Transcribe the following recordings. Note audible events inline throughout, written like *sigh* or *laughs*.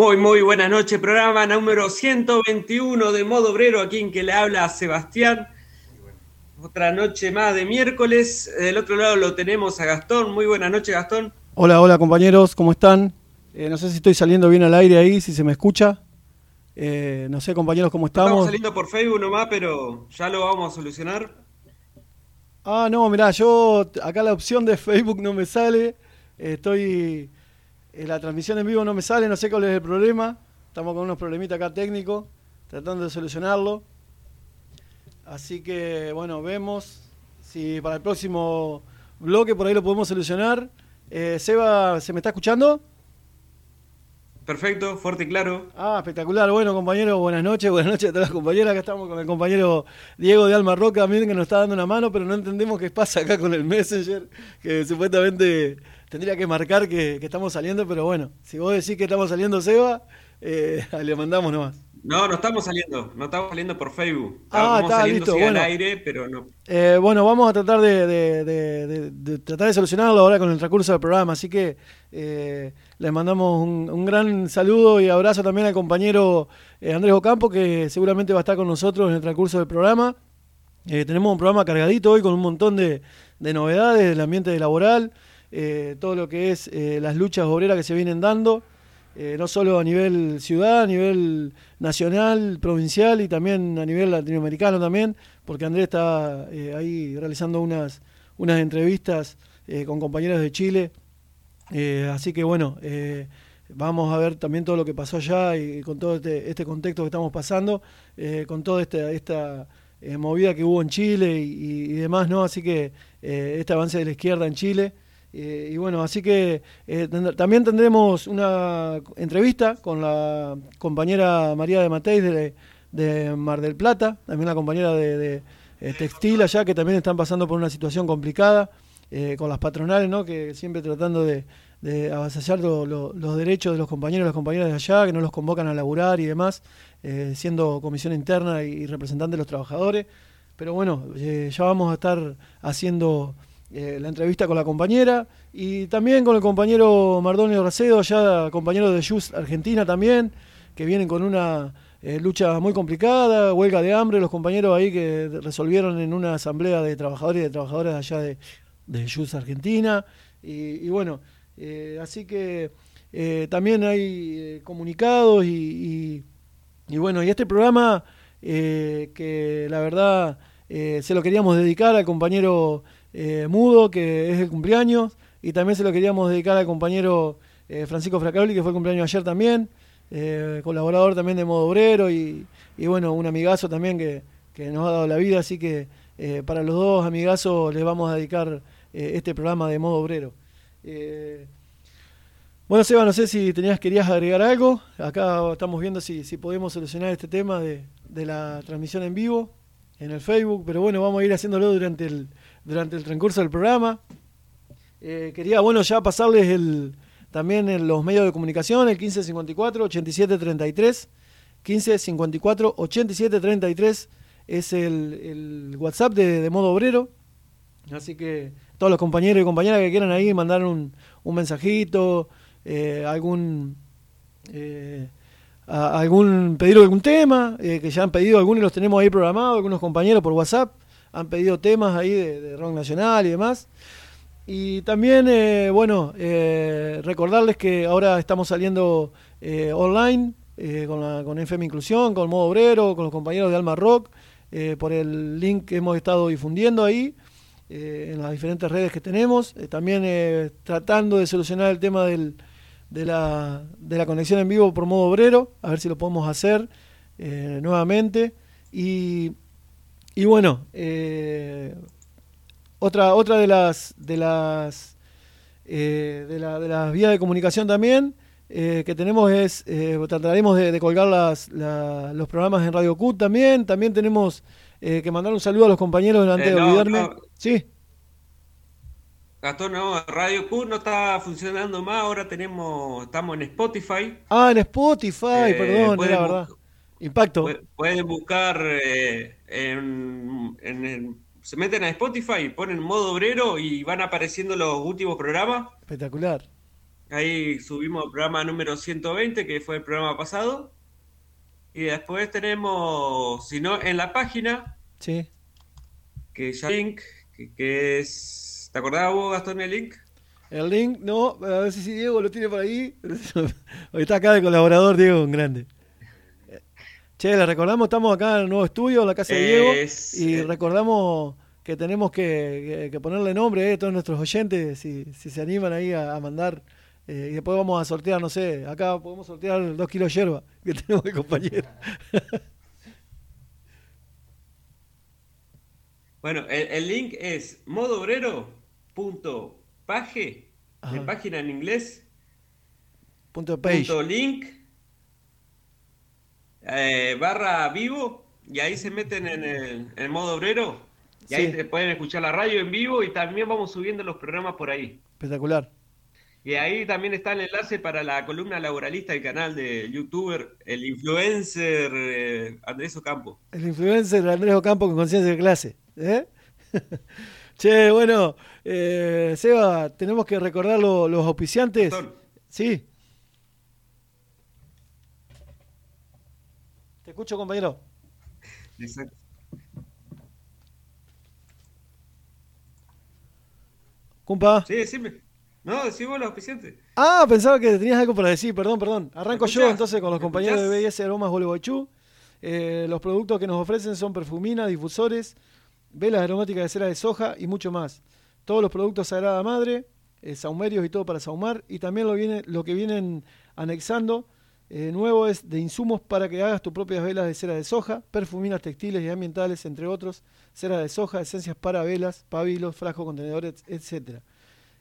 Muy, muy buenas noches. Programa número 121 de Modo Obrero, aquí en que le habla Sebastián. Otra noche más de miércoles. Del otro lado lo tenemos a Gastón. Muy buenas noches, Gastón. Hola, hola compañeros, ¿cómo están? Eh, no sé si estoy saliendo bien al aire ahí, si se me escucha. Eh, no sé, compañeros, ¿cómo Estamos estamos? saliendo por Facebook nomás, pero ya lo vamos a solucionar. Ah, no, mirá, yo acá la opción de Facebook no me sale. Eh, estoy. Eh, la transmisión en vivo no me sale, no sé cuál es el problema. Estamos con unos problemitas acá técnicos, tratando de solucionarlo. Así que, bueno, vemos si para el próximo bloque por ahí lo podemos solucionar. Eh, Seba, ¿se me está escuchando? Perfecto, fuerte y claro. Ah, espectacular. Bueno, compañero, buenas noches. Buenas noches a todas las compañeras. Acá estamos con el compañero Diego de Alma Roca también, que nos está dando una mano, pero no entendemos qué pasa acá con el Messenger, que supuestamente tendría que marcar que, que estamos saliendo, pero bueno, si vos decís que estamos saliendo, Seba, eh, *laughs* le mandamos nomás. No, no estamos saliendo, no estamos saliendo por Facebook. Ah, Estamos está, saliendo listo, bueno. al aire, pero no. Eh, bueno, vamos a tratar de, de- de- de- de tratar de solucionarlo ahora con el transcurso del programa, así que eh, les mandamos un, un gran saludo y abrazo también al compañero Andrés Ocampo, que seguramente va a estar con nosotros en el transcurso del programa. Tenemos un programa cargadito hoy con un montón de novedades del ambiente laboral, eh, todo lo que es eh, las luchas obreras que se vienen dando, eh, no solo a nivel ciudad, a nivel nacional, provincial y también a nivel latinoamericano también, porque Andrés está ahí realizando unas, unas entrevistas con compañeros de Chile. Así que bueno, vamos a ver también todo lo que pasó allá y con todo este, este contexto que estamos pasando, con toda esta, esta movida que hubo en Chile y, demás, ¿no? Así que este avance de la izquierda en Chile. Eh, y bueno, así que eh, también tendremos una entrevista con la compañera María de Mateis de, Mar del Plata, también la compañera de, de, eh, Textil allá, que también están pasando por una situación complicada eh, con las patronales, ¿no? que siempre tratando de, de avasallar los derechos de los compañeros y las compañeras de allá, que no los convocan a laburar y demás, siendo comisión interna y, representante de los trabajadores. Pero bueno, ya vamos a estar haciendo la entrevista con la compañera y también con el compañero Mardonio Racedo, ya compañero de Just Argentina también, que vienen con una lucha muy complicada, huelga de hambre, los compañeros ahí que resolvieron en una asamblea de trabajadores y de trabajadoras allá de, de Just Argentina. Y, bueno, eh, así que eh, también hay eh, comunicados y, bueno, y este programa que la verdad se lo queríamos dedicar al compañero Mudo, que es el cumpleaños, y también se lo queríamos dedicar al compañero Francisco Fracaroli, que fue el cumpleaños ayer también, colaborador también de Modo Obrero y, bueno, un amigazo también que, que, nos ha dado la vida, así que para los dos amigazos les vamos a dedicar eh, este programa de modo obrero. Eh, bueno, Seba, no sé si tenías, querías agregar algo. Acá estamos viendo si, podemos solucionar este tema de, la transmisión en vivo en el Facebook, pero bueno, vamos a ir haciéndolo durante el, durante el transcurso del programa. Eh, quería, bueno, ya pasarles el, también en los medios de comunicación, el 1554-8733. 1554-8733 es el, el WhatsApp de, modo obrero. Así que todos los compañeros y compañeras que quieran ahí mandar un, un mensajito, eh, algún eh, algún pedido algún tema, eh, que ya han pedido algunos los tenemos ahí programados, algunos compañeros por WhatsApp han pedido temas ahí de, rock nacional y demás. Y también, bueno, recordarles que ahora estamos saliendo online con, con FM Inclusión, con Modo Obrero, con los compañeros de Alma Rock, por el link que hemos estado difundiendo ahí. Eh, en las diferentes redes que tenemos, eh, también eh, tratando de solucionar el tema del, de, la, de, la, conexión en vivo por modo obrero, a ver si lo podemos hacer nuevamente. Y, y bueno, otra, otra de las de las de, la, de, las vías de comunicación también que tenemos es, trataremos de, colgar las, los programas en Radio Q también, también tenemos que mandar un saludo a los compañeros delante de olvidarme. Sí. Gastón, no, Radio Q no está funcionando más, ahora tenemos, estamos en Spotify. Ah, en Spotify, eh, perdón, era verdad. Impacto. Pueden buscar eh, en, se meten a Spotify, ponen modo obrero y van apareciendo los últimos programas. Espectacular. Ahí subimos el programa número 120, que fue el programa pasado. Y después tenemos, si no, en la página. Sí. Que ya link que, es... ¿Te acordabas vos, Gastón, el link? El link, no, a ver si Diego lo tiene por ahí. Hoy *laughs* está acá de colaborador Diego, un grande. Che, le recordamos, estamos acá en el nuevo estudio, en la casa de Diego, y eh, recordamos que tenemos que, ponerle nombre a todos nuestros oyentes, si, se animan ahí a, mandar, eh, y después vamos a sortear, no sé, acá podemos sortear dos kilos de hierba que *laughs* tenemos de compañero. *laughs* Bueno, el, link es modoobrero.page, de página en inglés. Punto page. link eh, barra vivo y ahí se meten en el, modo obrero y ahí se pueden escuchar la radio en vivo y también vamos subiendo los programas por ahí. Espectacular. Y ahí también está el enlace para la columna laboralista del canal de youtuber, el influencer eh, Andrés Ocampo. El influencer Andrés Ocampo con conciencia de clase. ¿Eh? *laughs* che, bueno, eh, Seba, tenemos que recordar los auspiciantes. Sí. Te escucho, compañero. Exacto. Cumpa. Sí, decime. No, decimos los auspiciantes. Ah, pensaba que tenías algo para decir, perdón, perdón. Arranco yo entonces con los compañeros de BS Aromas Gualeguaychú. Eh, los productos que nos ofrecen son perfumina, difusores, velas aromáticas de cera de soja y mucho más. Todos los productos Sagrada Madre, eh, saumerios y todo para saumar. Y también lo, viene, lo que vienen anexando eh, nuevo es de insumos para que hagas tus propias velas de cera de soja, perfuminas textiles y ambientales, entre otros, cera de soja, esencias para velas, pabilos, frascos, contenedores, etc.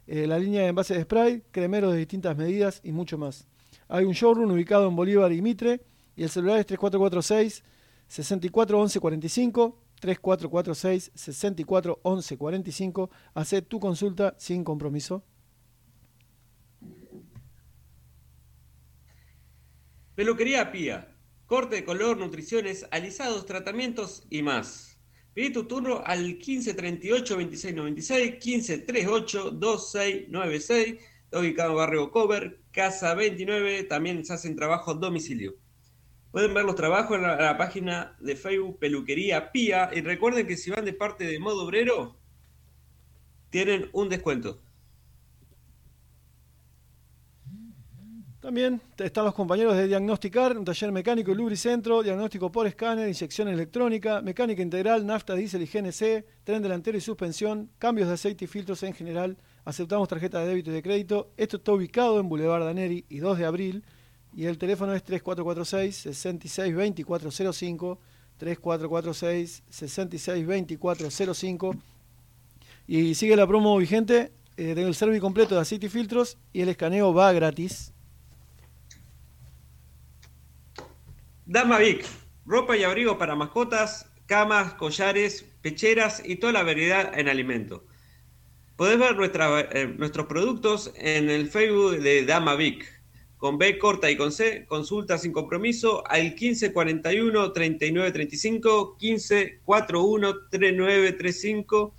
Eh, la línea de envase de spray, cremeros de distintas medidas y mucho más. Hay un showroom ubicado en Bolívar y Mitre y el celular es 3446 641145 3446 64 11 45. Hacé tu consulta sin compromiso. Peluquería Pía. Corte de color, nutriciones, alisados, tratamientos y más. Pedí tu turno al 1538 2696 1538 2696. Está ubicado en Barrio Cover, Casa 29. También se hacen trabajos a domicilio. Pueden ver los trabajos en la página de Facebook Peluquería Pía. Y recuerden que si van de parte de modo obrero, tienen un descuento. También están los compañeros de Diagnosticar, un taller mecánico y lubricentro, diagnóstico por escáner, inyección electrónica, mecánica integral, nafta, diésel y GNC, tren delantero y suspensión, cambios de aceite y filtros en general. Aceptamos tarjeta de débito y de crédito. Esto está ubicado en Boulevard Daneri y 2 de abril. Y el teléfono es 3446-662405, 3446-662405. Y sigue la promo vigente eh, del servicio completo de aceite y filtros y el escaneo va gratis. Dama Vic, ropa y abrigo para mascotas, camas, collares, pecheras y toda la variedad en alimento. Podés ver eh, nuestros productos en el Facebook de Dama Vic, con B corta y con C, consulta sin compromiso al 1541 3935, 1541 3935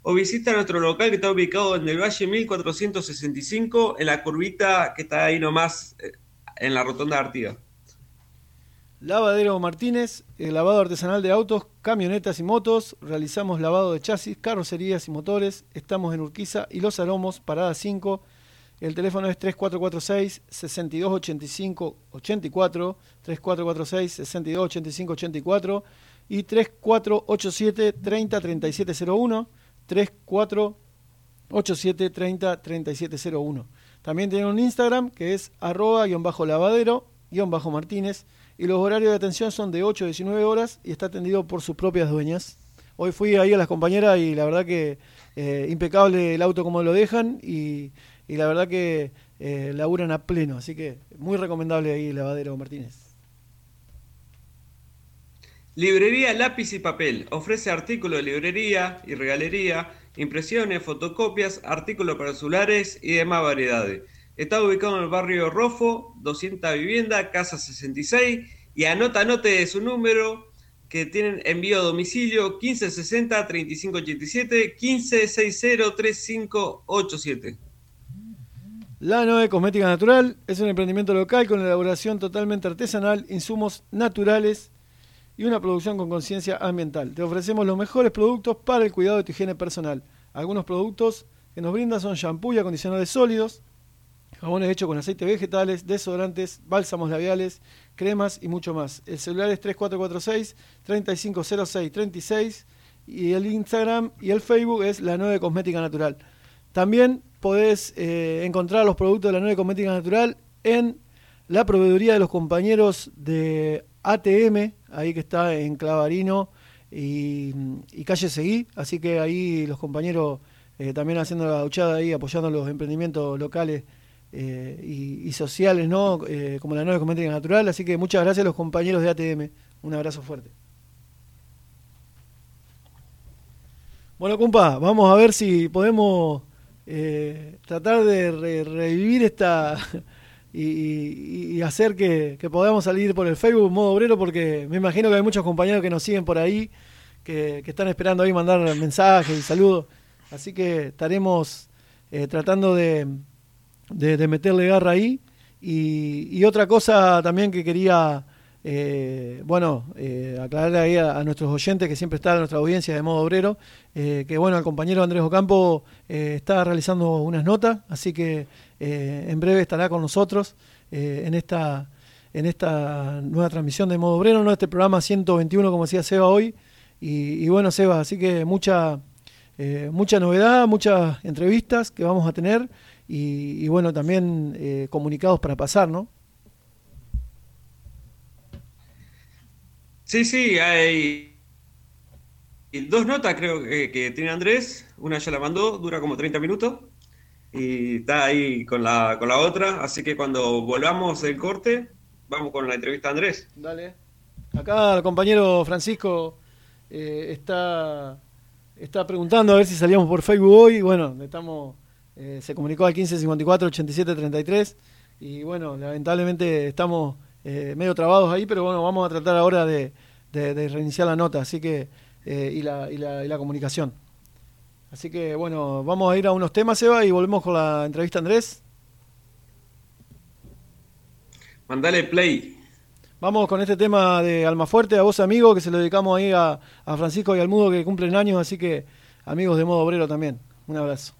o visita nuestro local que está ubicado en el Valle 1465, en la curvita que está ahí nomás eh, en la rotonda de Artigas. Lavadero Martínez, el lavado artesanal de autos, camionetas y motos. Realizamos lavado de chasis, carrocerías y motores. Estamos en Urquiza y Los Aromos, parada 5. El teléfono es 3446-6285-84, 3446-6285-84 y 3487-303701, 3487-303701. También tienen un Instagram que es arroba-lavadero-martínez y los horarios de atención son de 8 a 19 horas y está atendido por sus propias dueñas. Hoy fui ahí a las compañeras y la verdad que eh, impecable el auto como lo dejan y, y la verdad que eh, laburan a pleno, así que muy recomendable ahí Lavadero Martínez. Librería Lápiz y Papel. Ofrece artículos de librería y regalería, impresiones, fotocopias, artículos para celulares y demás variedades. Está ubicado en el barrio Rofo, 200 vivienda, casa 66. Y anota, anote su número que tienen envío a domicilio 1560-3587, 1560-3587. La Noe Cosmética Natural es un emprendimiento local con elaboración totalmente artesanal, insumos naturales y una producción con conciencia ambiental. Te ofrecemos los mejores productos para el cuidado de tu higiene personal. Algunos productos que nos brindan son shampoo y acondicionadores sólidos, jabones hechos con aceite vegetales, desodorantes, bálsamos labiales, cremas y mucho más. El celular es 3446-3506-36 y el Instagram y el Facebook es La 9 Cosmética Natural. También podés eh, encontrar los productos de La 9 Cosmética Natural en la proveeduría de los compañeros de ATM, ahí que está en Clavarino y, Calle Seguí, así que ahí los compañeros eh, también haciendo la duchada ahí, apoyando los emprendimientos locales eh, y, sociales, ¿no? Eh, como la nueva Cosmética Natural. Así que muchas gracias a los compañeros de ATM. Un abrazo fuerte. Bueno, compa, vamos a ver si podemos eh, tratar de re revivir esta *laughs* y, hacer que, podamos salir por el Facebook modo obrero, porque me imagino que hay muchos compañeros que nos siguen por ahí, que, están esperando ahí mandar mensajes y saludos. Así que estaremos tratando de de, meterle garra ahí. Y, otra cosa también que quería, eh, bueno, eh, aclarar ahí a, nuestros oyentes que siempre están en nuestra audiencia de modo obrero, eh, que bueno, el compañero Andrés Ocampo eh, está realizando unas notas, así que eh, en breve estará con nosotros en, esta, en esta nueva transmisión de modo obrero, ¿no? este programa 121, como decía Seba hoy. Y, y bueno, Seba, así que mucha, mucha novedad, muchas entrevistas que vamos a tener y, y bueno, también eh, comunicados para pasar, ¿no? Sí, sí, hay dos notas creo que, que, tiene Andrés, una ya la mandó, dura como 30 minutos y está ahí con la, con la otra, así que cuando volvamos el corte, vamos con la entrevista a Andrés. Dale. Acá el compañero Francisco eh, está, está preguntando a ver si salíamos por Facebook hoy, bueno, estamos eh, se comunicó al 1554-8733 y bueno, lamentablemente estamos eh, medio trabados ahí, pero bueno, vamos a tratar ahora de, reiniciar la nota así que eh, y, la, y, la, y la comunicación. Así que bueno, vamos a ir a unos temas, Eva, y volvemos con la entrevista Andrés. Mandale play. Vamos con este tema de Almafuerte, a vos amigo, que se lo dedicamos ahí a, a Francisco y al Mudo que cumplen años, así que amigos de modo obrero también. Un abrazo.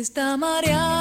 Está mareada,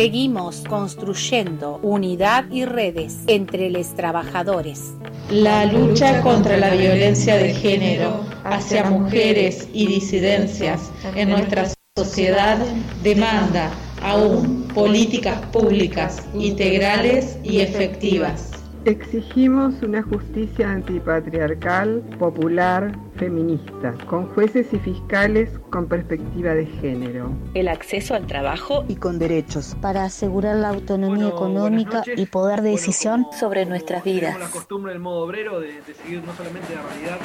Seguimos construyendo unidad y redes entre los trabajadores. La lucha contra la violencia de género hacia mujeres y disidencias en nuestra sociedad demanda aún políticas públicas integrales y efectivas. Exigimos una justicia antipatriarcal, popular, feminista, con jueces y fiscales con perspectiva de género. el acceso al trabajo y con derechos. para asegurar la autonomía Bueno, económica y poder de Bueno, decisión como sobre nuestras tenemos vidas. la costumbre del modo obrero de, de seguir no solamente la realidad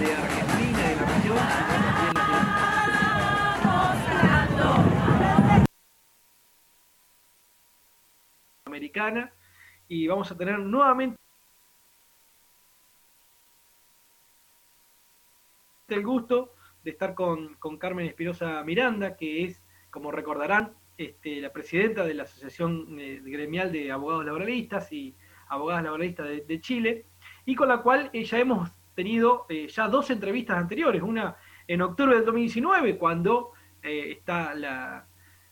de Argentina y de la región, sino también la americana y vamos a tener nuevamente el gusto de estar con, con Carmen Espirosa Miranda, que es, como recordarán, este, la presidenta de la Asociación eh, Gremial de Abogados Laboralistas y Abogadas Laboralistas de, Chile, y con la cual eh, ya hemos tenido eh, ya dos entrevistas anteriores, una en octubre del 2019, cuando eh, está la,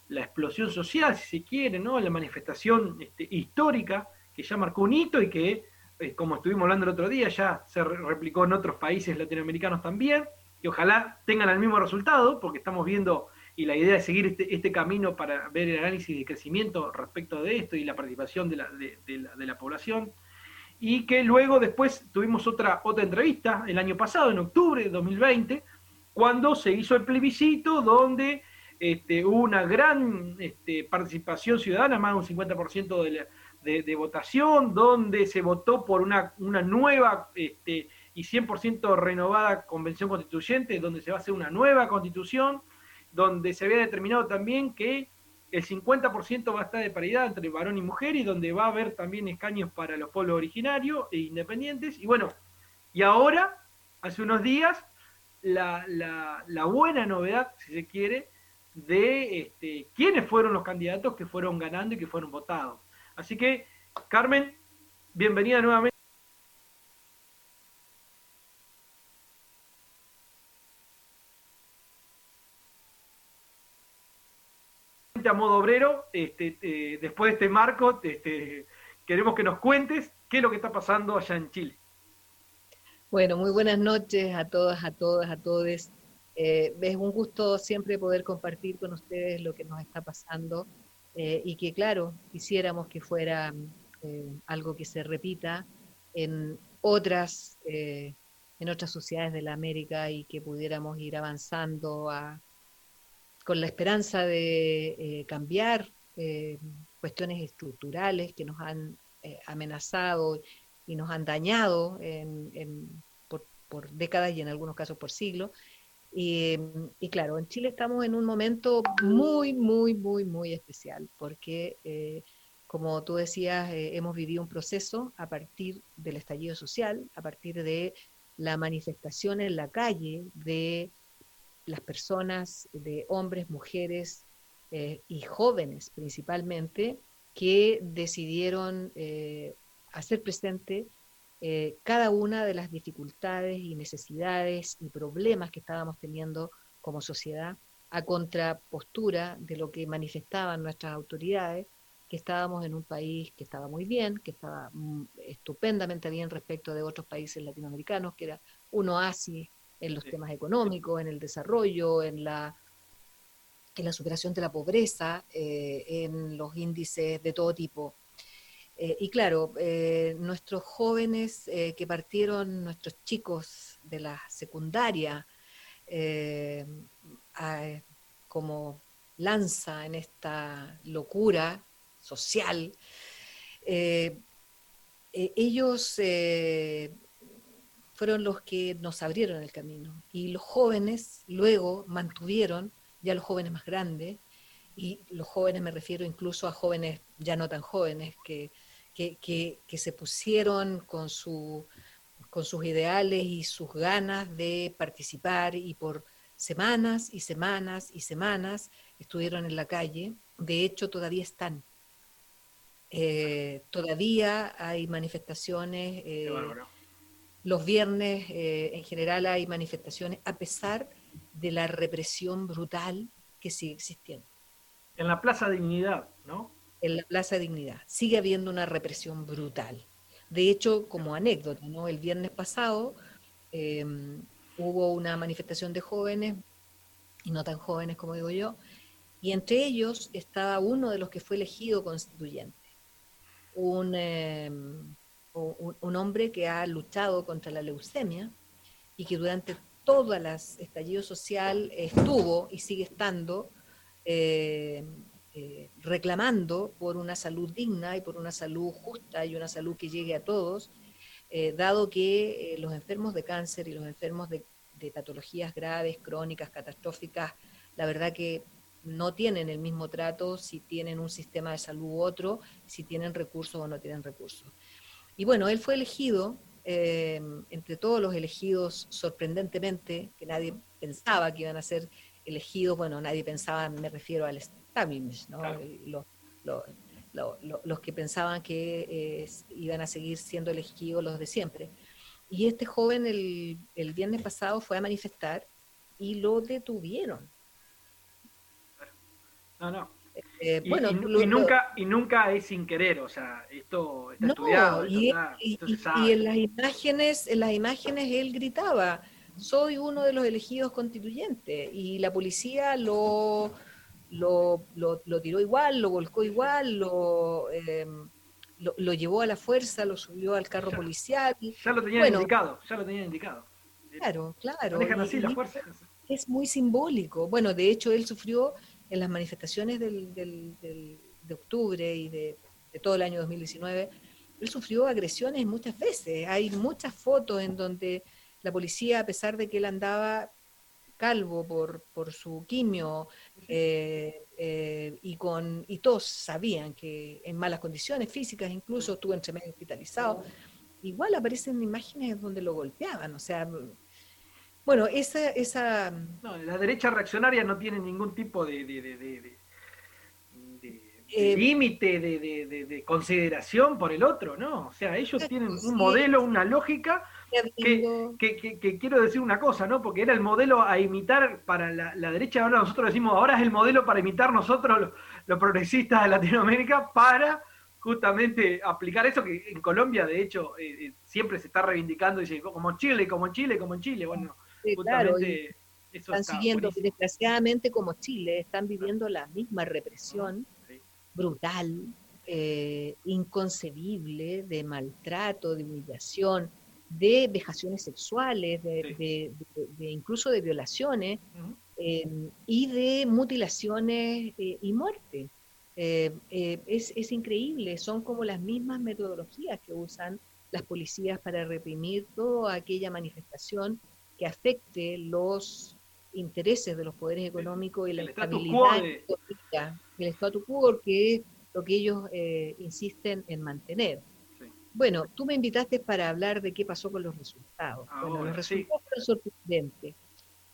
la explosión social, si se quiere, ¿no? la manifestación este, histórica que ya marcó un hito y que, eh, como estuvimos hablando el otro día, ya se re- replicó en otros países latinoamericanos también, y ojalá tengan el mismo resultado, porque estamos viendo, y la idea es seguir este, este camino para ver el análisis de crecimiento respecto de esto y la participación de la, de- de la- de la población, y que luego después tuvimos otra, otra entrevista el año pasado, en octubre de 2020, cuando se hizo el plebiscito, donde este, hubo una gran este, participación ciudadana, más de un 50% de la, de, votación, donde se votó por una, una nueva este, y 100% renovada convención constituyente, donde se va a hacer una nueva constitución, donde se había determinado también que el 50% va a estar de paridad entre varón y mujer y donde va a haber también escaños para los pueblos originarios e independientes. Y bueno, y ahora, hace unos días, la, la- la buena novedad, si se quiere, de este, quiénes fueron los candidatos que fueron ganando y que fueron votados. Así que, Carmen, bienvenida nuevamente. a modo obrero, este, eh, después de este marco, este, queremos que nos cuentes qué es lo que está pasando allá en Chile. Bueno, muy buenas noches a todas, a todas, a todos. Eh, es un gusto siempre poder compartir con ustedes lo que nos está pasando eh, y que, claro, quisiéramos que fuera eh, algo que se repita en otras, eh, en otras sociedades de la América y que pudiéramos ir avanzando a, con la esperanza de cambiar cuestiones estructurales que nos han amenazado y nos han dañado en- por décadas y en algunos casos por siglos. Y, claro, en Chile estamos en un momento muy, muy, muy, muy especial, porque eh, como tú decías, eh, hemos vivido un proceso a partir del estallido social, a partir de la manifestación en la calle de las personas, de hombres, mujeres eh, y jóvenes principalmente, que decidieron hacer presente eh, cada una de las dificultades y necesidades y problemas que estábamos teniendo como sociedad a contrapostura de lo que manifestaban nuestras autoridades, que estábamos en un país que estaba muy bien, que estaba mm, estupendamente bien respecto de otros países latinoamericanos, que era un oasis en los temas económicos, en el desarrollo, en la, en la superación de la pobreza, eh, en los índices de todo tipo. Eh, y claro, eh, nuestros jóvenes eh, que partieron, nuestros chicos de la secundaria, eh, a- como lanza en esta locura social, ellos fueron los que nos abrieron el camino. Y los jóvenes luego mantuvieron, ya los jóvenes más grandes, y los jóvenes me refiero incluso a jóvenes ya no tan jóvenes, que, que, que- que se pusieron con, su, con sus ideales y sus ganas de participar y por semanas y semanas y semanas estuvieron en la calle, de hecho todavía están. Eh, todavía hay manifestaciones, eh, los viernes eh, en general hay manifestaciones a pesar de la represión brutal que sigue existiendo. En la Plaza Dignidad, ¿no? En la Plaza Dignidad sigue habiendo una represión brutal. De hecho, como anécdota, ¿no? El viernes pasado eh, hubo una manifestación de jóvenes, y no tan jóvenes como digo yo, y entre ellos estaba uno de los que fue elegido constituyente, un, eh, un, hombre que ha luchado contra la leucemia y que durante todas las estallido social estuvo y sigue estando eh, eh, reclamando por una salud digna y por una salud justa y una salud que llegue a todos, eh, dado que eh, los enfermos de cáncer y los enfermos de, de patologías graves, crónicas, catastróficas, la verdad que no tienen el mismo trato si tienen un sistema de salud u otro, si tienen recursos o no tienen recursos. Y bueno, él fue elegido, eh, entre todos los elegidos, sorprendentemente, que nadie pensaba que iban a ser elegidos, bueno, nadie pensaba, me refiero al ¿no? Los, los, los, los- los que pensaban que eh, iban a seguir siendo elegidos los de siempre. Y este joven el, el viernes pasado fue a manifestar y lo detuvieron. No, no. Eh, Y, bueno, y- lo- y lo- nunca, y nunca es sin querer, o sea, esto está No, estudiado, esto, y, está- y- esto se y- sabe. y en las imágenes, en las imágenes él gritaba, soy uno de los elegidos constituyentes, y la policía lo, lo, lo- lo tiró igual, lo volcó igual, lo, eh, lo, lo llevó a la fuerza, lo subió al carro policial. Ya lo tenían Bueno, indicado, ya lo tenían indicado. Claro, claro. Manejan y- así las y fuerzas. Es muy simbólico. Bueno, de hecho, él sufrió en las manifestaciones del, del- del- de octubre y de, todo el año 2019, él sufrió agresiones muchas veces. Hay muchas fotos en donde la policía, a pesar de que él andaba calvo por, por su quimio eh, eh, y, con, y todos sabían que en malas condiciones físicas, incluso estuvo entre medio hospitalizado, igual aparecen imágenes donde lo golpeaban. O sea, bueno, esa... esa No, la derecha reaccionaria no tiene ningún tipo de, de- Eh, límite, de, de- de- de consideración por el otro, ¿no? O sea, ellos tienen sí. un modelo, una lógica que, que- quiero decir una cosa, ¿no? Porque era el modelo a imitar para la, la derecha, ahora nosotros decimos, ahora es el modelo para imitar nosotros los, los progresistas de Latinoamérica para justamente aplicar eso que en Colombia, de hecho, eh, eh, siempre se está reivindicando, dice, como Chile, como Chile, como en Chile. Bueno, Sí, claro, justamente y eso están está siguiendo, buenísimo. desgraciadamente como Chile, están viviendo la misma represión brutal, eh, inconcebible, de maltrato, de humillación, de vejaciones sexuales, de, de- de- de- incluso de violaciones eh, y de mutilaciones eh, y muerte. Eh, es, es increíble, son como las mismas metodologías que usan las policías para reprimir toda aquella manifestación que afecte los intereses de los poderes económicos y la el estabilidad económica, el statu quo, que es lo que ellos eh, insisten en mantener. Bueno, tú me invitaste para hablar de qué pasó con los resultados. bueno, los sí. resultados fueron sorprendentes.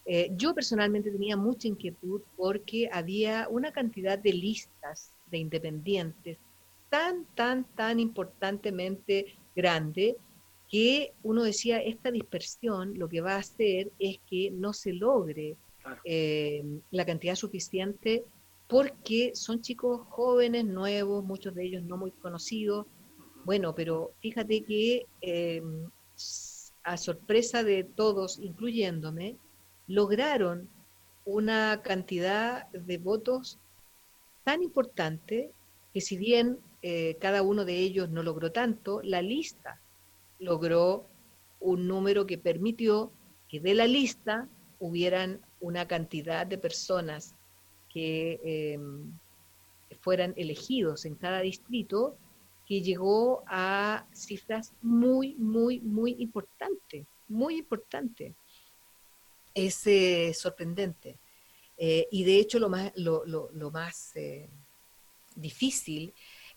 Eh, yo personalmente tenía mucha inquietud porque había una cantidad de listas de independientes tan, tan, tan importantemente grande que uno decía, esta dispersión lo que va a hacer es que no se logre eh, la cantidad suficiente porque son chicos jóvenes, nuevos, muchos de ellos no muy conocidos. Bueno, pero fíjate que eh, a sorpresa de todos, incluyéndome, lograron una cantidad de votos tan importante que si bien eh, cada uno de ellos no logró tanto, la lista logró un número que permitió que de la lista hubieran una cantidad de personas que eh, fueran elegidos en cada distrito que llegó a cifras muy, muy, muy importantes, muy importantes. Es eh, sorprendente. Eh, y de hecho lo más, lo, lo- lo más eh, difícil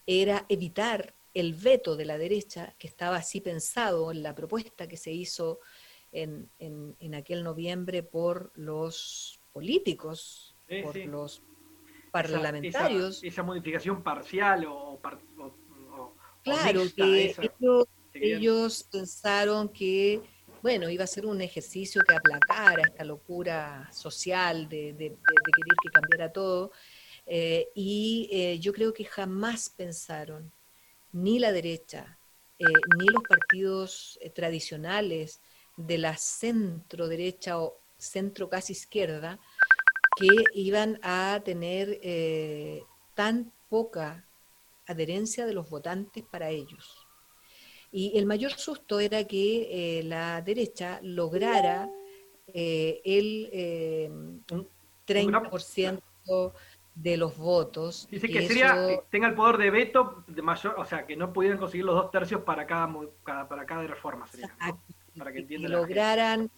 era evitar el veto de la derecha, que estaba así pensado en la propuesta que se hizo en, en- en aquel noviembre por los políticos, Sí, por sí. los parlamentarios. Esa, esa modificación parcial o, par- o- o- o Claro, mixta, que esa. ellos, pensaron que, bueno, iba a ser un ejercicio que aplacara esta locura social de, de- de- de querer que cambiara todo. eh, y eh, yo creo que jamás pensaron, ni la derecha, eh, ni los partidos tradicionales de la centro derecha o centro casi izquierda, que iban a tener tan poca adherencia de los votantes para ellos. Y el mayor susto era que eh, la derecha lograra eh, el eh, 30% de los votos. Dice que sería, eso- tenga el poder de veto de mayor, o sea, que no pudieran conseguir los dos tercios para cada, para cada reforma. Sería, ¿no? Para que que lograran,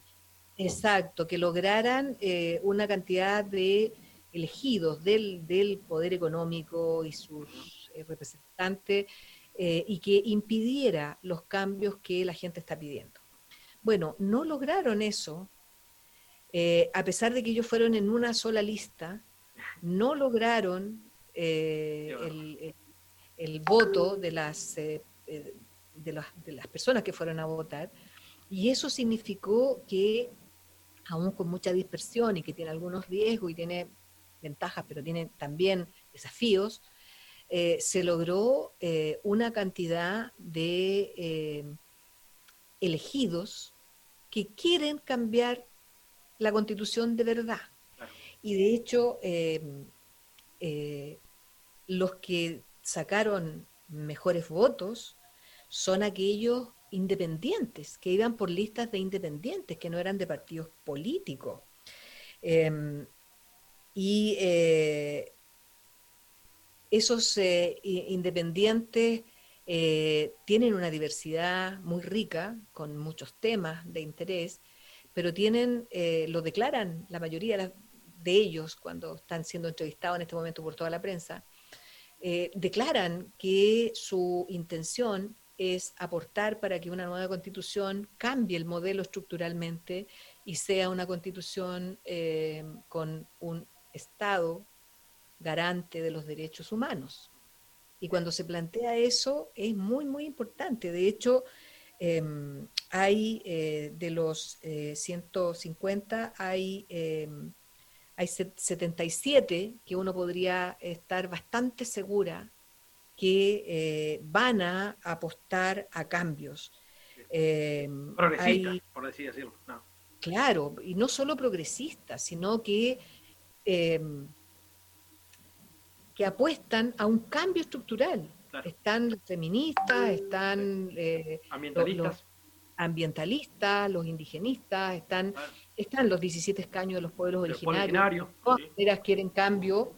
exacto, que lograran eh, una cantidad de elegidos del, del poder económico y sus eh, representantes eh, y que impidiera los cambios que la gente está pidiendo. Bueno, no lograron eso, eh, a pesar de que ellos fueron en una sola lista, no lograron eh, el, voto de las, de, las, de las personas que fueron a votar, y eso significó que, aún con mucha dispersión y que tiene algunos riesgos y tiene ventajas, pero tiene también desafíos, eh, se logró eh, una cantidad de eh, elegidos que quieren cambiar la constitución de verdad. Y de hecho, los que sacaron mejores votos son aquellos independientes, que iban por listas de independientes, que no eran de partidos políticos. Em, y esos eh, independientes eh, tienen una diversidad muy rica, con muchos temas de interés, pero tienen, eh, lo declaran la mayoría de ellos cuando están siendo entrevistados en este momento por toda la prensa, declaran que su intención es aportar para que una nueva constitución cambie el modelo estructuralmente y sea una constitución con un Estado garante de los derechos humanos. Y cuando se plantea eso es muy, muy importante. De hecho, em, hay eh, de los eh, 150, hay, em, hay se- 77 que uno podría estar bastante segura que eh, van a apostar a cambios. Em, Progresistas, hay- por decir. No. Claro, y no solo progresistas, sino que, eh, que apuestan a un cambio estructural. Claro. Están los feministas, están eh, Ambientalistas. los ambientalistas, los indigenistas, están, Claro. están los 17 escaños de los pueblos Los pueblos originarios. todas sí. maneras quieren cambio,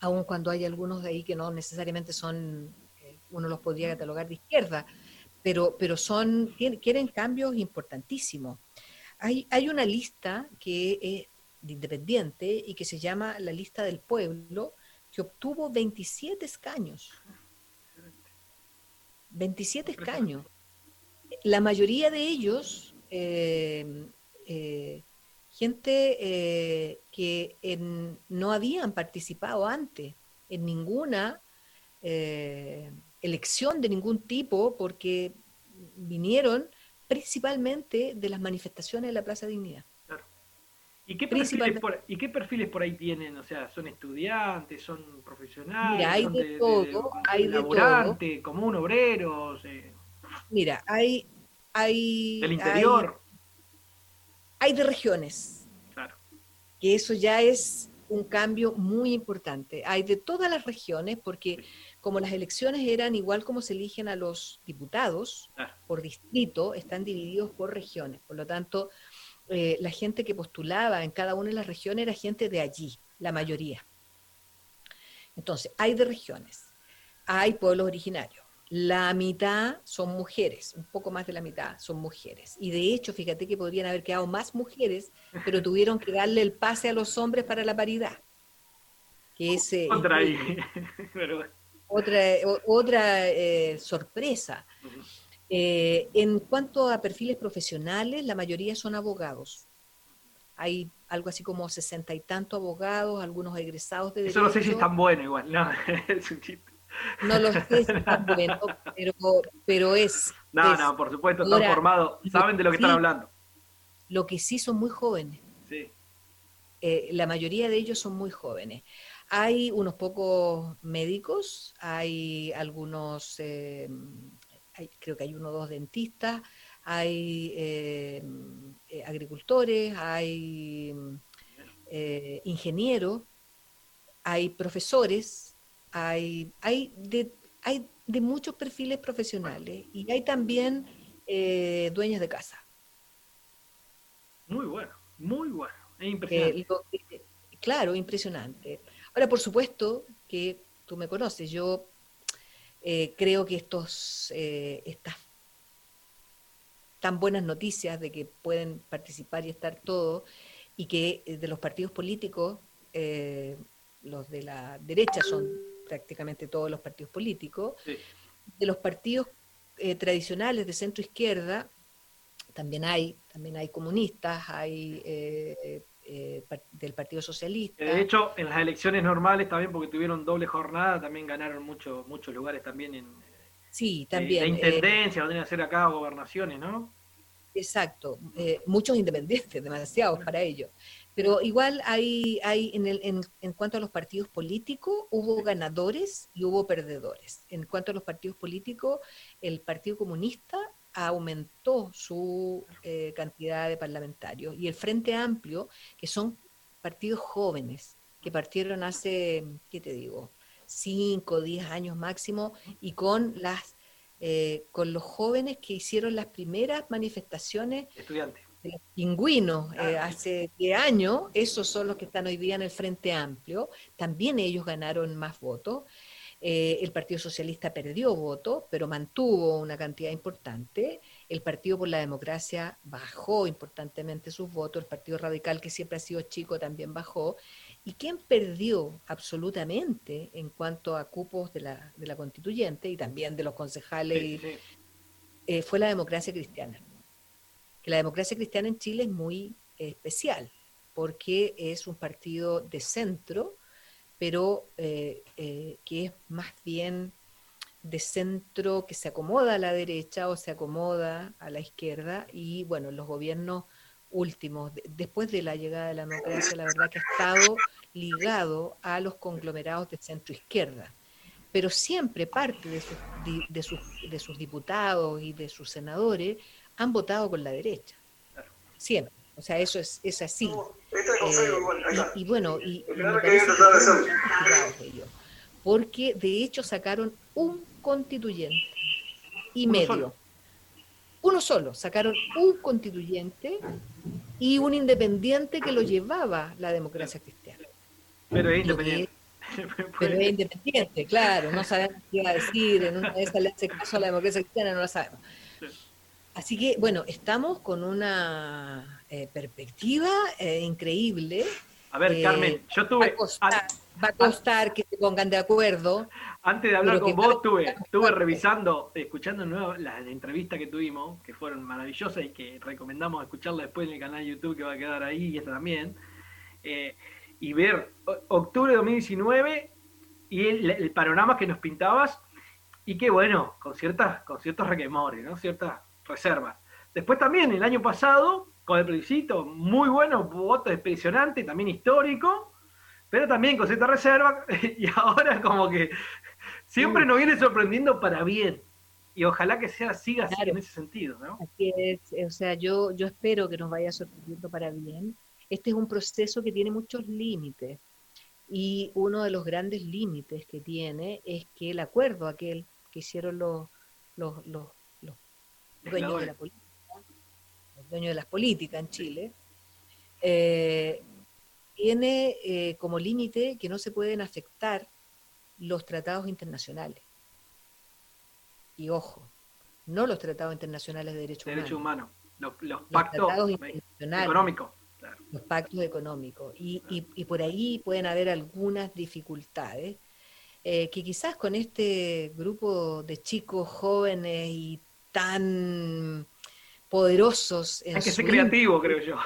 aun cuando hay algunos de ahí que no necesariamente son, eh, uno los podría catalogar de izquierda, pero, pero son, quieren, quieren cambios importantísimos. Hay, hay una lista que es de independiente y que se llama la lista del pueblo, que obtuvo 27 escaños. 27 escaños. La mayoría de ellos, eh, eh, gente eh, que en- no habían participado antes en ninguna elección de ningún tipo, porque vinieron principalmente de las manifestaciones de la Plaza Dignidad. ¿Y qué, perfiles por, ¿Y qué perfiles por ahí tienen? O sea, ¿son estudiantes? ¿Son profesionales? Mira, hay son de todo, hay de laburante, común, obreros? eh, Mira, hay, hay, del interior? hay de regiones. Claro. que eso ya es un cambio muy importante. Hay de todas las regiones, porque como las elecciones eran igual como se eligen a los diputados por distrito, están divididos por regiones. Por lo tanto, eh, la gente que postulaba en cada una de las regiones era gente de allí, la mayoría. Entonces, hay de regiones, hay pueblos originarios. La mitad son mujeres, un poco más de la mitad son mujeres. Y de hecho, fíjate que podrían haber quedado más mujeres, pero tuvieron que darle el pase a los hombres para la paridad. Que es eh, Otra *laughs* otra, otra eh, sorpresa. Eh, en cuanto a perfiles profesionales, la mayoría son abogados. Hay algo así como sesenta y tantos abogados, algunos egresados de eso no sé si es Derecho. tan bueno igual. No, *laughs* es un chiste. No lo sé si es tan bueno, *laughs* pero, pero es. No, es- no, por supuesto, están formados. Saben de lo que están hablando. Lo que sí son muy jóvenes. Sí. Eh, la mayoría de ellos son muy jóvenes. Hay unos pocos médicos, hay algunos, eh, hay- creo que hay uno o dos dentistas, hay eh, eh, agricultores, hay eh, ingenieros, hay profesores, hay, hay, de, hay de muchos perfiles profesionales y hay también eh, dueñas de casa. Muy bueno, muy bueno. Es impresionante. lo claro, impresionante. Ahora, por supuesto que tú me conoces, yo eh, creo que estos, eh, estas tan buenas noticias de que pueden participar y estar todos, y que eh, de los partidos políticos, eh, los de la derecha son prácticamente todos los partidos políticos, Sí. de los partidos tradicionales de centro izquierda, también hay, también hay comunistas, hay eh, eh, del Partido Socialista. De hecho, en las elecciones normales también, porque tuvieron doble jornada, también ganaron mucho, muchos lugares también en sí, de- también. eh, intendencia, donde hacer acá gobernaciones, ¿no? Exacto, eh, muchos independientes, *laughs* demasiados para ellos. Pero igual hay, hay en, el, en, en cuanto a los partidos políticos, hubo ganadores y hubo perdedores. En cuanto a los partidos políticos, el Partido Comunista aumentó su eh, cantidad de parlamentarios y el Frente Amplio, que son partidos jóvenes, que partieron hace, ¿qué te digo? Cinco, diez años máximo, y con las eh, con los jóvenes que hicieron las primeras manifestaciones Estudiantes. de los pingüinos eh, hace 10 años, esos son los que están hoy día en el Frente Amplio, también ellos ganaron más votos. Eh, el Partido Socialista perdió votos, pero mantuvo una cantidad importante. El Partido por la Democracia bajó importantemente sus votos. El Partido Radical, que siempre ha sido chico, también bajó. ¿Y quién perdió absolutamente en cuanto a cupos de la, de la constituyente y también de los concejales? eh, fue la democracia cristiana. Que la democracia cristiana en Chile es muy eh, especial, porque es un partido de centro, pero eh, eh, que es más bien de centro que se acomoda a la derecha o se acomoda a la izquierda y bueno, los gobiernos últimos, de- después de la llegada de la democracia, la verdad que ha estado ligado a los conglomerados de centro izquierda pero siempre parte de sus, di- de, sus, de sus diputados y de sus senadores han votado con la derecha. Siempre. O sea, eso es, es así. Eh, y, y bueno, y, y me parece que fueron muy castigados ellos, porque de hecho sacaron un constituyente y Uno medio. solo. Uno solo, sacaron un constituyente y un independiente que lo llevaba la democracia cristiana. Pero es independiente. *laughs* pero es independiente, claro, no sabemos qué iba a decir, en una de esas le hace caso a la democracia cristiana, no lo sabemos. Así que, bueno, estamos con una eh, perspectiva eh, increíble. A ver, Eh, Carmen, yo Va tuve, a costar, va a costar que se pongan de acuerdo. antes de hablar con vos, estuve, estuve revisando, escuchando nuevo las entrevistas que tuvimos, que fueron maravillosas y que recomendamos escucharla después en el canal de YouTube que va a quedar ahí y esta también. Eh, y ver octubre de 2019 y el, el panorama que nos pintabas y que bueno, con ciertas, con ciertos requemores, ¿no? Ciertas reservas. Después también el año pasado, con el plebiscito, muy bueno, voto impresionante, también histórico, pero también con cierta reserva, *laughs* y ahora como que siempre nos viene sorprendiendo para bien. Y ojalá que sea siga así Claro. en ese sentido, ¿no? Así es, eh, o sea, yo, yo espero que nos vaya sorprendiendo para bien. Este es un proceso que tiene muchos límites y uno de los grandes límites que tiene es que el acuerdo aquel que hicieron los, los dueños de la política, los dueños de las políticas en Chile, eh, tiene eh, como límite que no se pueden afectar los tratados internacionales. Y ojo, no los tratados internacionales de derechos Derecho humanos, humano, los, pactos económicos. los pactos económicos. Y, y- y por ahí pueden haber algunas dificultades eh, que quizás con este grupo de chicos jóvenes y tan poderosos en Hay que ser ímpetu, creativo, creo yo.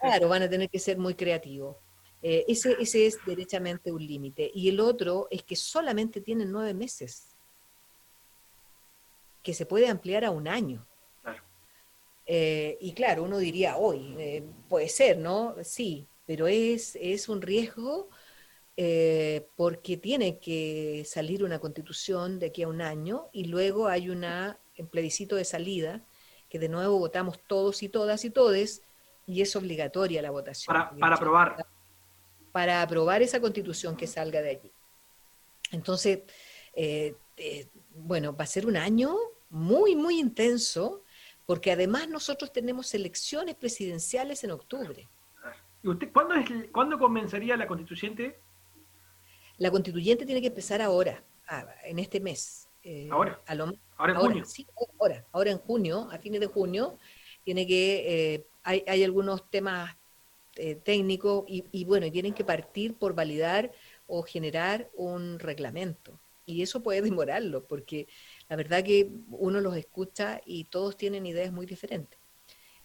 Claro, van a tener que ser muy creativos. Eh, ese, ese es derechamente un límite. Y el otro es que solamente tienen nueve meses, que se puede ampliar a un año. Claro. Eh, y claro, uno diría, hoy eh, puede ser, ¿no? Sí, pero es, es un riesgo porque tiene que salir una constitución de aquí a un año y luego hay una, un plebiscito de salida que de nuevo votamos todos y todas y todes y es obligatoria la votación. Para, aprobar. para aprobar esa constitución que salga de allí. Entonces, eh, eh, bueno, va a ser un año muy, muy intenso, porque además nosotros tenemos elecciones presidenciales en octubre. ¿Y usted, ¿cuándo, es, ¿Cuándo comenzaría la constituyente? La constituyente tiene que empezar ahora, ah, en este mes. Eh, Ahora. a lo- Ahora en junio. sí, ahora, ahora en junio, a fines de junio, tiene que, eh, hay, hay algunos temas eh, técnicos y, y bueno, y tienen que partir por validar o generar un reglamento. Y eso puede *laughs* demorarlo, porque la verdad que uno los escucha y todos tienen ideas muy diferentes.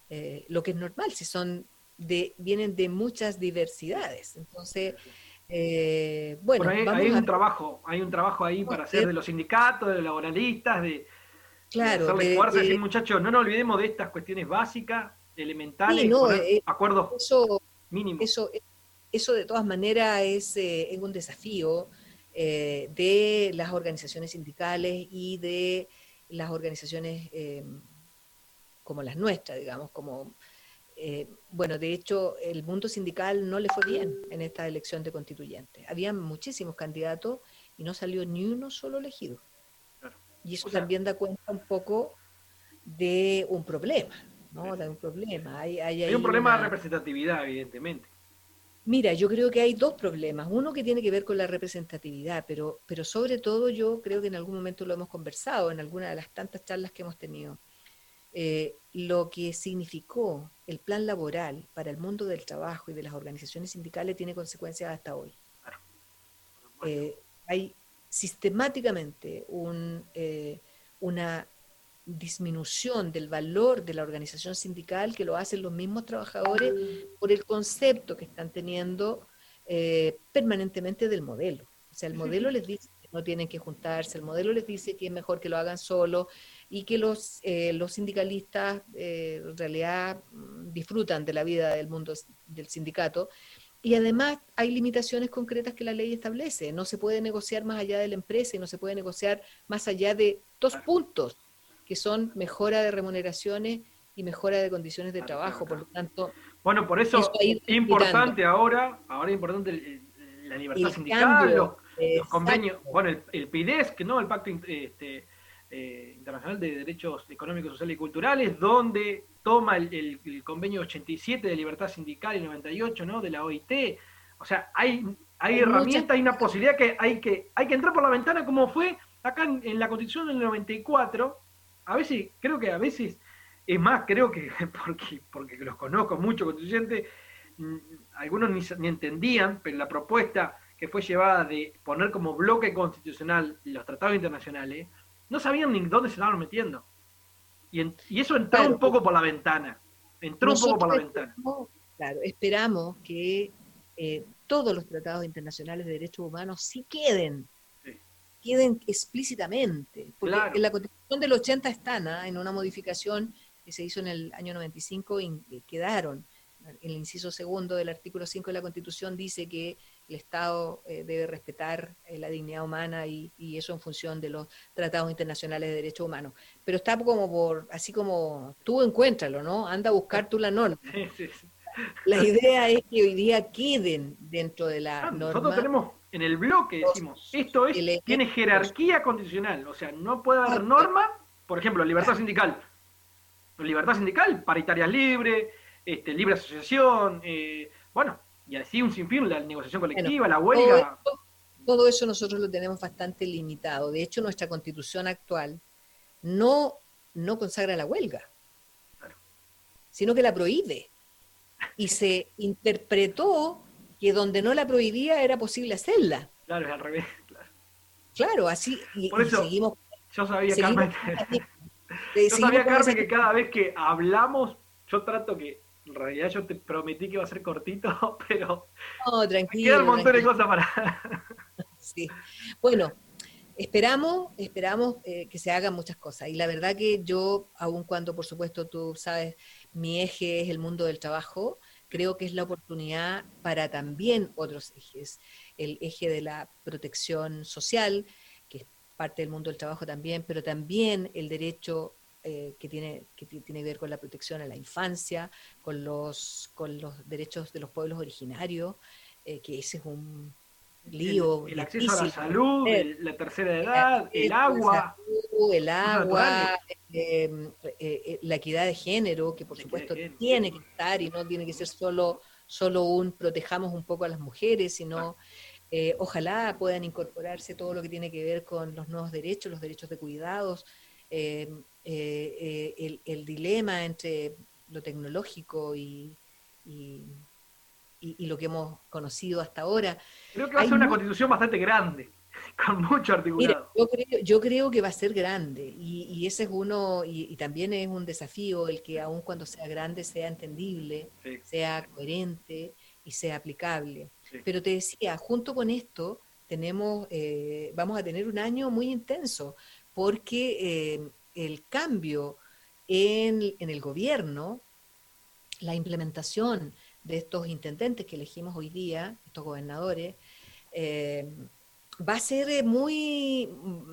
Eh, lo que es normal, si son de, vienen de muchas diversidades. Entonces, eh, bueno, hay, vamos hay a un trabajo, hay un trabajo ahí para hacer de los sindicatos, de los laboralistas, de, Claro, de hacerle fuerza, de- decir muchachos, no nos olvidemos de estas cuestiones básicas, elementales, Sí, no, eh, acuerdos eso, mínimos. Eso, eso de todas maneras es, eh, es un desafío de las organizaciones sindicales y de las organizaciones como las nuestras, digamos, como, eh, bueno, de hecho, el mundo sindical no le fue bien en esta elección de constituyentes. Había muchísimos candidatos y no salió ni uno solo elegido. Y eso O sea- también da cuenta un poco de un problema. ¿no? Hay un problema. Hay, hay, Hay ahí un problema de representatividad, evidentemente. Mira, yo creo que hay dos problemas. Uno que tiene que ver con la representatividad, pero, pero sobre todo yo creo que en algún momento lo hemos conversado en alguna de las tantas charlas que hemos tenido. Eh, lo que significó el plan laboral para el mundo del trabajo y de las organizaciones sindicales tiene consecuencias hasta hoy. Eh, hay sistemáticamente un, eh, una disminución del valor de la organización sindical que lo hacen los mismos trabajadores por el concepto que están teniendo eh, permanentemente del modelo. O sea, el modelo les dice que no tienen que juntarse, el modelo les dice que es mejor que lo hagan solo y que los, eh, los sindicalistas eh, en realidad mm, disfrutan de la vida del mundo del sindicato. Y además hay limitaciones concretas que la ley establece. No se puede negociar más allá de la empresa y no se puede negociar más allá de dos puntos, que son mejora de remuneraciones y mejora de condiciones de trabajo. Por lo tanto, Bueno, por eso, ido importante ahora, ahora es importante el- el- la libertad El sindical, cambio, los, convenios, bueno, el, el PIDES, no, el Pacto este, eh, Internacional de Derechos Económicos, Sociales y Culturales, donde toma el, el- el convenio 87 de libertad sindical y 98, ¿no? De la OIT. O sea, hay, hay Hay herramientas, hay una posibilidad que hay que, hay que entrar por la ventana como fue acá en, en la Constitución del 94. A veces, creo que a veces, es más, creo que *laughs* porque, porque los conozco mucho constituyentes, mm, algunos ni, ni entendían, pero la propuesta que fue llevada de poner como bloque constitucional los tratados internacionales, no sabían ni dónde se estaban metiendo. Y, en- y eso entró Claro. un poco por la ventana. Entró un poco por la ventana. Claro, esperamos que eh, todos los tratados internacionales de derechos humanos sí queden, Sí. queden explícitamente. Porque Claro. en la Constitución del 80 están, ¿ah? en una modificación que se hizo en el año 95 y y quedaron. El inciso segundo del artículo 5 de la Constitución dice que el Estado eh, debe respetar eh, la dignidad humana y, y eso en función de los tratados internacionales de derechos humanos. Pero está como por, así como tú encuéntralo, ¿no? Anda a buscar tú la norma. *laughs* Sí, sí, sí. La idea es que hoy día queden dentro de la Ah, norma. Nosotros tenemos en el bloque, decimos, esto es, tiene jerarquía constitucional, o sea, no puede haber Ah, norma, por ejemplo, libertad sindical. Libertad sindical, paritarias libres, este, libre asociación, eh, bueno, y así un sinfín, la negociación colectiva, la huelga. todo eso nosotros lo tenemos bastante limitado. De hecho, nuestra constitución actual no, no consagra la huelga, Claro. sino que la prohíbe. Y se interpretó que donde no la prohibía era posible hacerla. Claro, es al revés. *laughs* claro. Claro, así y, Por y eso, seguimos. Yo sabía, seguimos Carmen, *laughs* yo sabía, Carmen, que cada vez que hablamos, yo trato que, en realidad yo te prometí que iba a ser cortito, *laughs* pero No, tranquilo. queda un montón de cosas para... *laughs* Sí. Bueno, esperamos, esperamos eh, que se hagan muchas cosas. Y la verdad que yo, aun cuando por supuesto tú sabes, mi eje es el mundo del trabajo, creo que es la oportunidad para también otros ejes. El eje de la protección social, que es parte del mundo del trabajo también, pero también el derecho eh, que, tiene, que ti- tiene que ver con la protección a la infancia, con los, con los derechos de los pueblos originarios, eh, que ese es un lío. el, el acceso a la salud, Eh, el- la tercera edad, el acceso, agua. salud, el agua, eh, la equidad de género, que por La supuesto tiene que estar y no tiene que ser solo, solo un protejamos un poco a las mujeres, sino eh, ojalá puedan incorporarse todo lo que tiene que ver con los nuevos derechos, los derechos de cuidados, eh, eh, eh, el, el dilema entre lo tecnológico y, y- y- y lo que hemos conocido hasta ahora. Creo que va a ser una constitución bastante grande, *laughs* con mucho Mira, articulado. yo creo, yo creo que va a ser grande y, ese es uno, y, y también es un desafío el que aun cuando sea grande sea entendible, Sí. sea coherente y sea aplicable. Sí. Pero te decía, junto con esto tenemos, eh, vamos a tener un año muy intenso porque eh, el cambio en, en el gobierno, la implementación de estos intendentes que elegimos hoy día, estos gobernadores, eh, va a ser eh, muy,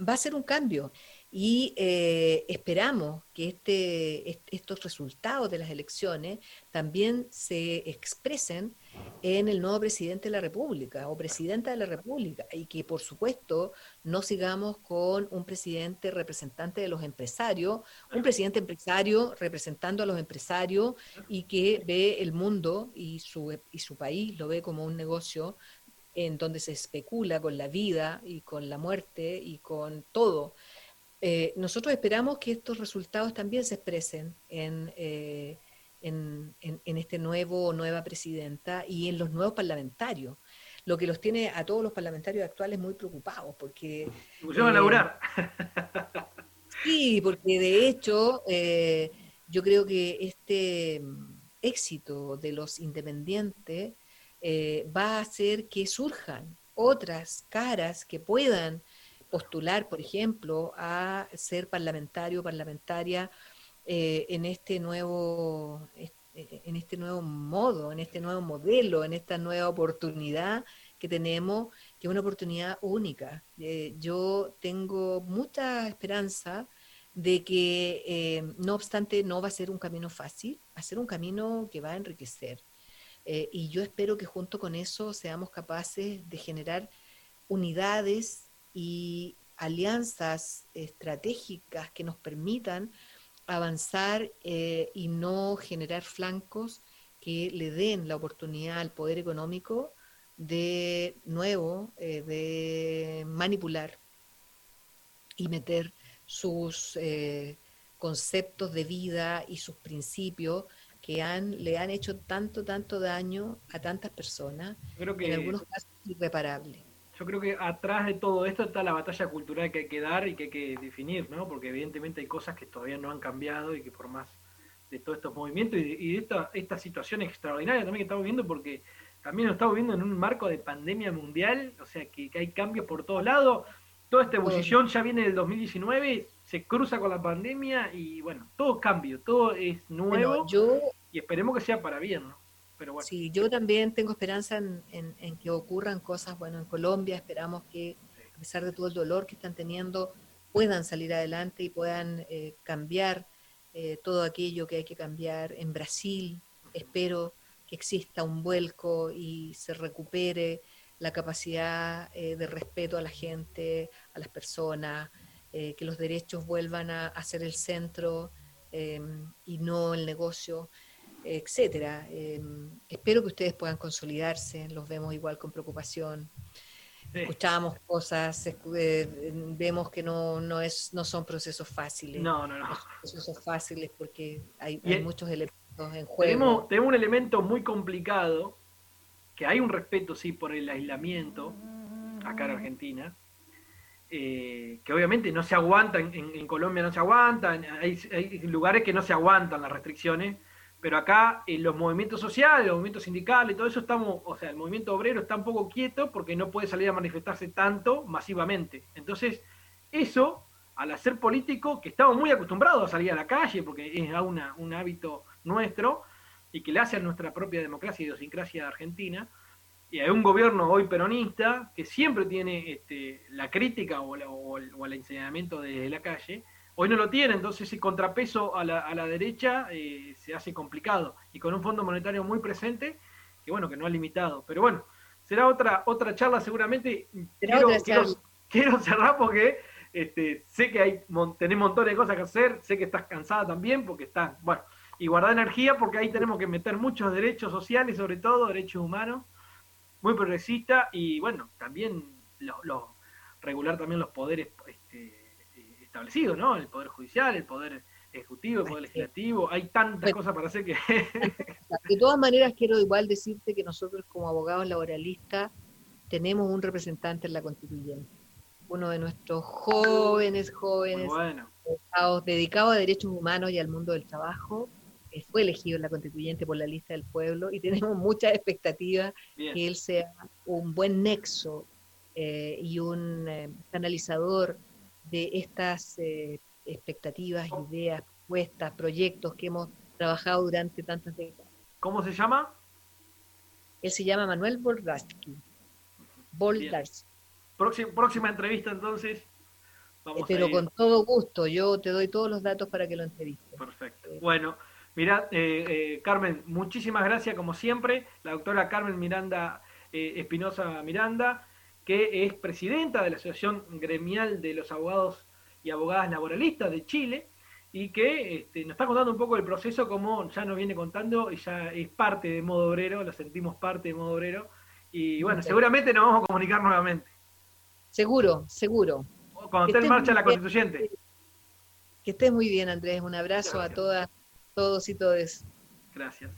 va a ser un cambio. y eh, esperamos que este, est- estos resultados de las elecciones también se expresen en el nuevo presidente de la República o presidenta de la República y que por supuesto no sigamos con un presidente representante de los empresarios, un presidente empresario representando a los empresarios y que ve el mundo y su, y su país lo ve como un negocio en donde se especula con la vida y con la muerte y con todo. Eh, nosotros esperamos que estos resultados también se expresen en, eh, en, en- en este nuevo o nueva presidenta y en los nuevos parlamentarios, lo que los tiene a todos los parlamentarios actuales muy preocupados, porque... Se pusieron a eh, laburar. *laughs* Sí, porque de hecho eh, yo creo que este mm, éxito de los independientes eh, va a hacer que surjan otras caras que puedan postular, por ejemplo, a ser parlamentario o parlamentaria eh, en este nuevo eh, en este nuevo modo, en este nuevo modelo, en esta nueva oportunidad que tenemos, que es una oportunidad única. Eh, yo tengo mucha esperanza de que, no obstante, no va a ser un camino fácil, va a ser un camino que va a enriquecer. Y yo espero que junto con eso seamos capaces de generar unidades y alianzas estratégicas que nos permitan avanzar eh, y no generar flancos que le den la oportunidad al poder económico de nuevo eh, de manipular y meter sus eh, conceptos de vida y sus principios que han, le han hecho tanto, tanto daño a tantas personas, Creo que- en algunos casos irreparable. Yo creo que atrás de todo esto está la batalla cultural que hay que dar y que hay que definir, ¿no? Porque evidentemente hay cosas que todavía no han cambiado y que por más de todos estos movimientos y de, y de esta, esta situación extraordinaria también que estamos viendo, porque también lo estamos viendo en un marco de pandemia mundial, o sea que, que hay cambios por todos lados. Toda esta ebullición ya viene del 2019, se cruza con la pandemia y bueno, todo cambio, todo es nuevo Bueno, yo y esperemos que sea para bien, ¿no? Pero bueno. Sí, yo también tengo esperanza en, en- en que ocurran cosas, bueno, en Colombia esperamos que, a pesar de todo el dolor que están teniendo, puedan salir adelante y puedan eh, cambiar eh, todo aquello que hay que cambiar. En Brasil espero que exista un vuelco y se recupere la capacidad eh, de respeto a la gente, a las personas, eh, que los derechos vuelvan a, a ser el centro eh, y no el negocio etcétera. Eh, espero que ustedes puedan consolidarse, los vemos igual con preocupación. Escuchamos cosas, eh, vemos que no, no, es, no son procesos fáciles. No, no, no. No son procesos fáciles porque hay, muchos elementos en juego. Tenemos, tenemos un elemento muy complicado, que hay un respeto, sí, por el aislamiento, acá en Argentina, eh, que obviamente no se aguanta, en, en- en Colombia no se aguantan, hay, hay lugares que no se aguantan las restricciones, pero acá en los movimientos sociales, los movimientos sindicales, todo eso estamos, o sea, el movimiento obrero está un poco quieto porque no puede salir a manifestarse tanto masivamente. Entonces, eso, al hacer político, que estamos muy acostumbrados a salir a la calle, porque es un hábito nuestro, y que le hace a nuestra propia democracia y idiosincrasia argentina, y hay un gobierno hoy peronista que siempre tiene este, la crítica o, la- o o el enseñamiento desde la calle, hoy no lo tiene, entonces ese contrapeso a la, a la derecha eh, se hace complicado, y con un fondo monetario muy presente, que bueno, que no ha limitado, pero bueno, será otra, otra charla seguramente. Quiero, otra quiero- cerrar porque este, sé que hay mon- tenés montones de cosas que hacer, sé que estás cansada también porque estás, bueno, y guardar energía porque ahí tenemos que meter muchos derechos sociales, sobre todo derechos humanos, muy progresista y bueno, también lo- lo- regular también los poderes establecidos, ¿no? El poder judicial, el poder ejecutivo, el poder legislativo, hay tantas cosas para hacer que *laughs* De todas maneras, quiero igual decirte que nosotros como abogados laboralistas tenemos un representante en la constituyente, uno de nuestros jóvenes, jóvenes, bueno. abogados dedicados a derechos humanos y al mundo del trabajo, fue elegido en la constituyente por la lista del pueblo y tenemos *laughs* muchas expectativas Bien. que él sea un buen nexo eh, y un eh, canalizador de estas eh, expectativas, ideas, propuestas, proyectos que hemos trabajado durante tantas décadas. ¿Cómo se llama? Él se llama Manuel Boldarsky. Boldarsky. Próxima, próxima entrevista entonces Vamos a pero con todo gusto, yo te doy todos los datos para que lo entrevistes. Perfecto. Bueno, mira, eh, eh, Carmen, muchísimas gracias como siempre. La doctora Carmen Miranda eh, Espinosa Miranda, que es presidenta de la Asociación Gremial de los Abogados y Abogadas Laboralistas de Chile y que este, nos está contando un poco el proceso como ya nos viene contando y ya es parte de modo obrero, lo sentimos parte de modo obrero. Y bueno, seguramente nos vamos a comunicar nuevamente. Seguro, seguro. Cuando esté en marcha la bien. constituyente. Que estés muy bien, Andrés. Un abrazo a todas, todos y todes. Gracias.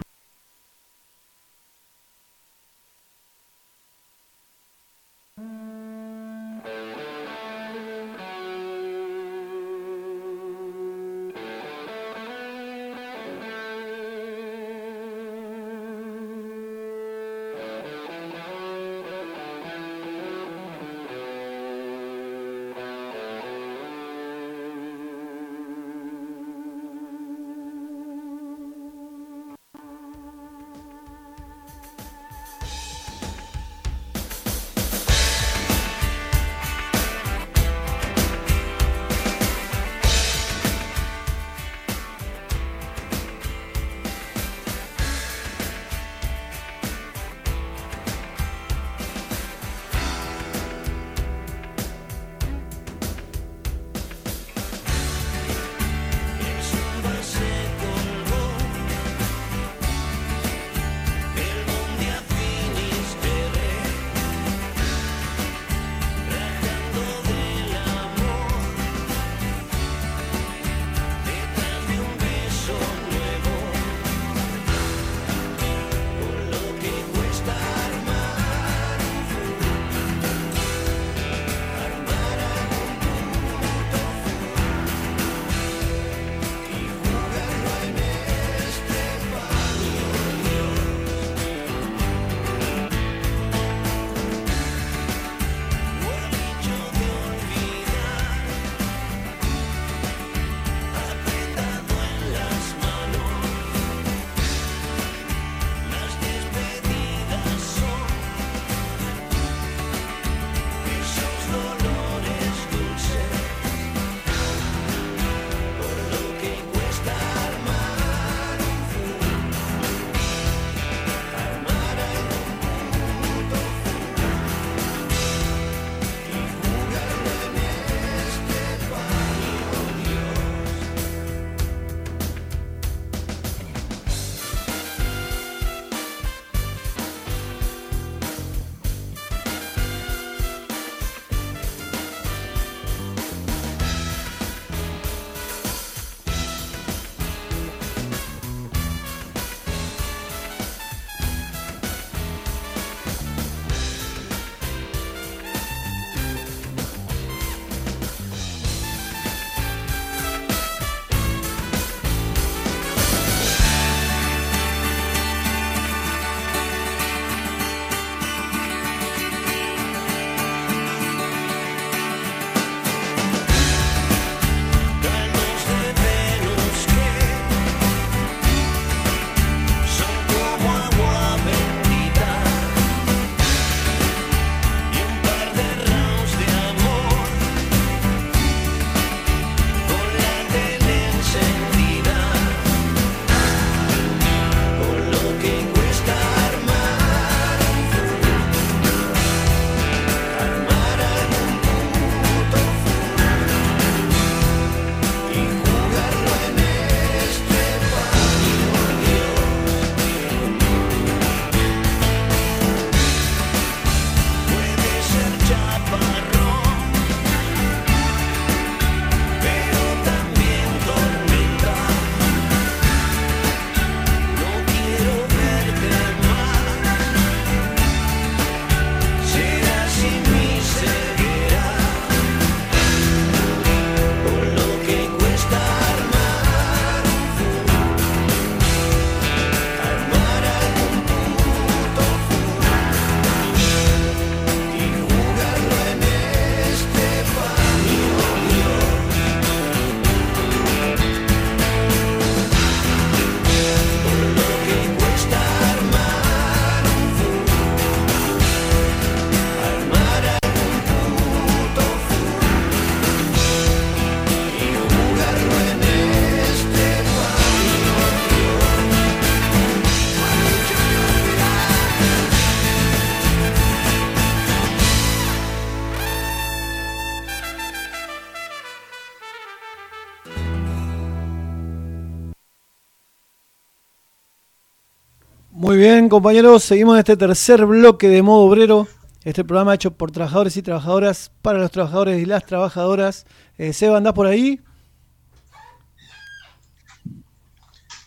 Muy bien, compañeros, seguimos en este tercer bloque de modo obrero. Este programa hecho por trabajadores y trabajadoras para los trabajadores y las trabajadoras. Eh, Seba, ¿andás por ahí?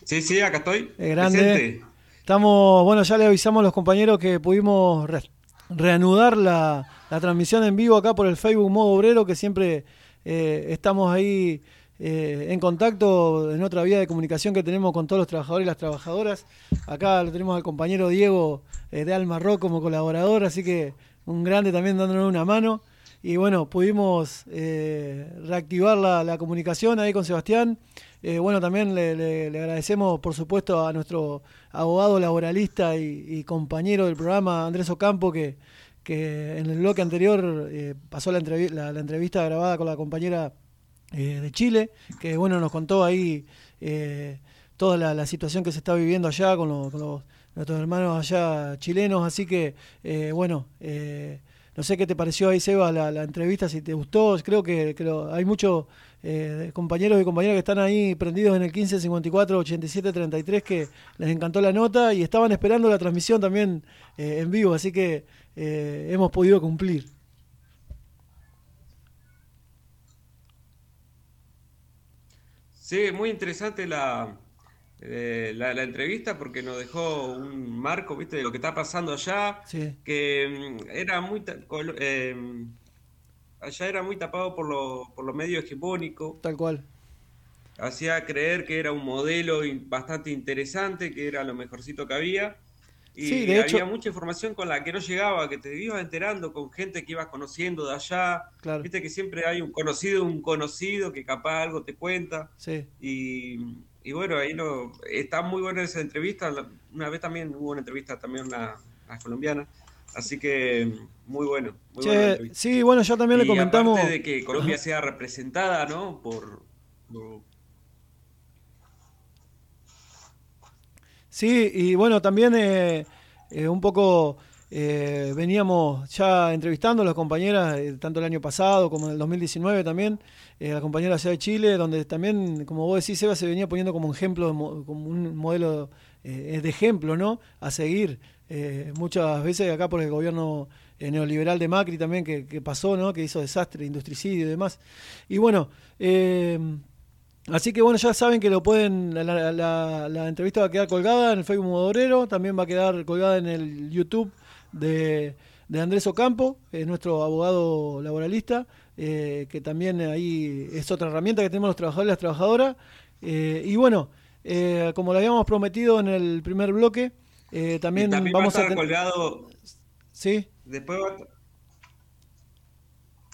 Sí, sí, acá estoy. Es grande. Presente. Estamos, bueno, ya le avisamos a los compañeros que pudimos re- reanudar la, la transmisión en vivo acá por el Facebook Modo Obrero, que siempre eh, estamos ahí eh, en contacto en otra vía de comunicación que tenemos con todos los trabajadores y las trabajadoras. Acá lo tenemos al compañero Diego eh, de Almarro como colaborador, así que un grande también dándonos una mano. Y bueno, pudimos eh, reactivar la, comunicación ahí con Sebastián. Eh, bueno, también le, agradecemos, por supuesto, a nuestro abogado laboralista y, compañero del programa, Andrés Ocampo, que, que en el bloque anterior pasó la entrevista grabada con la compañera eh, de Chile, que bueno, nos contó ahí eh, toda la, situación que se está viviendo allá con, con los- nuestros hermanos allá chilenos. Así que, eh, bueno, eh, no sé qué te pareció ahí, Seba, la, la entrevista, si te gustó. Creo que, hay muchos eh, compañeros y compañeras que están ahí prendidos en el 15 54 87 33 que les encantó la nota y estaban esperando la transmisión también en vivo, así que hemos podido cumplir. Sí, muy interesante la, eh, la, la entrevista porque nos dejó un marco, ¿viste? De lo que está pasando allá, Sí. que mm, era muy... eh, allá era muy tapado por lo, por los medios hegemónicos. Tal cual. hacía creer que era un modelo bastante interesante, que era lo mejorcito que había. Y Sí, de había hecho- mucha información con la que no llegaba, que te ibas enterando con gente que ibas conociendo de allá. Claro. Viste que siempre hay un conocido, un conocido que capaz algo te cuenta. Sí. Y, y bueno, ahí no, está muy buena esa entrevista. Una vez también hubo una entrevista también a una colombiana. Así que muy bueno. Muy Che, buena sí, bueno, ya también le comentamos. aparte de que Colombia sea representada, ¿no? Por, por- Sí, y bueno, también eh, eh, un poco eh, veníamos ya entrevistando a las compañeras, eh, tanto el año pasado como en el 2019 también, eh, la compañera allá de Chile, donde también, como vos decís, Seba, se venía poniendo como ejemplo, como un modelo de ejemplo, ¿no? A seguir. muchas veces acá por el gobierno neoliberal de Macri también que, que pasó, ¿no? Que hizo desastre, industricidio y demás. Y bueno, Así que bueno, ya saben que lo pueden, la, la- la- entrevista va a quedar colgada en el Facebook Modorero, también va a quedar colgada en el YouTube de, de Andrés Ocampo, nuestro abogado laboralista, eh, que también ahí es otra herramienta que tenemos los trabajadores y las trabajadoras. Eh, y bueno, eh, como lo habíamos prometido en el primer bloque, también, también vamos va a a estar colgado. Sí, Después va a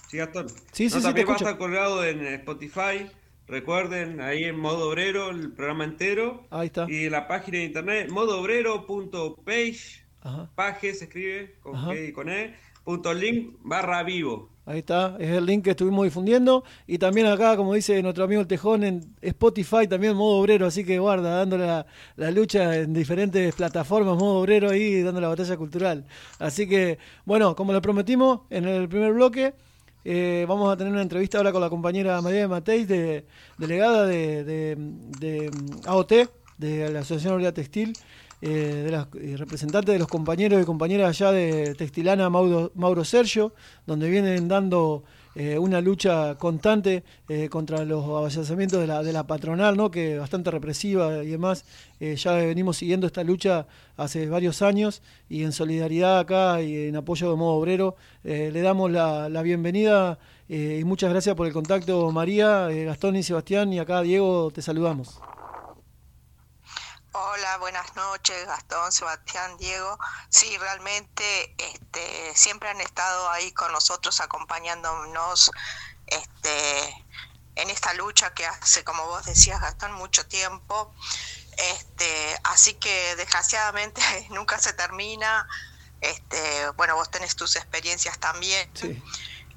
Sí, Gastón. Sí, sí, No, sí, también va a estar colgado en Spotify. Recuerden, ahí en modo obrero, el programa entero. ahí está. Y la página de internet, modoobrero.page. Page se escribe con Ajá. G y con E. Punto link barra vivo. Ahí está, es el link que estuvimos difundiendo. Y también acá, como dice nuestro amigo el Tejón, en Spotify también modo obrero, así que guarda, dando la, la lucha en diferentes plataformas, modo obrero ahí, dando la batalla cultural. Así que, bueno, como lo prometimos en el primer bloque, eh, vamos a tener una entrevista ahora con la compañera María de Mateis, de, delegada de, de- de, AOT, de la Asociación Obrera Textil, eh, de las eh, representantes de los compañeros y compañeras allá de Textilana Mauro, Mauro Sergio, donde vienen dando eh, una lucha constante eh, contra los avasallamientos de la, de la patronal, ¿no? que bastante represiva y demás. Eh, ya venimos siguiendo esta lucha hace varios años y en solidaridad acá y en apoyo de modo obrero eh, le damos la, la bienvenida eh, y muchas gracias por el contacto María, Gastón y Sebastián y acá Diego te saludamos. Hola, buenas noches, Gastón, Sebastián, Diego. Sí, realmente este, siempre han estado ahí con nosotros acompañándonos este, en esta lucha que hace, como vos decías, Gastón, mucho tiempo. Este, así que desgraciadamente *laughs* nunca se termina. Este, bueno, vos tenés tus experiencias también. Sí.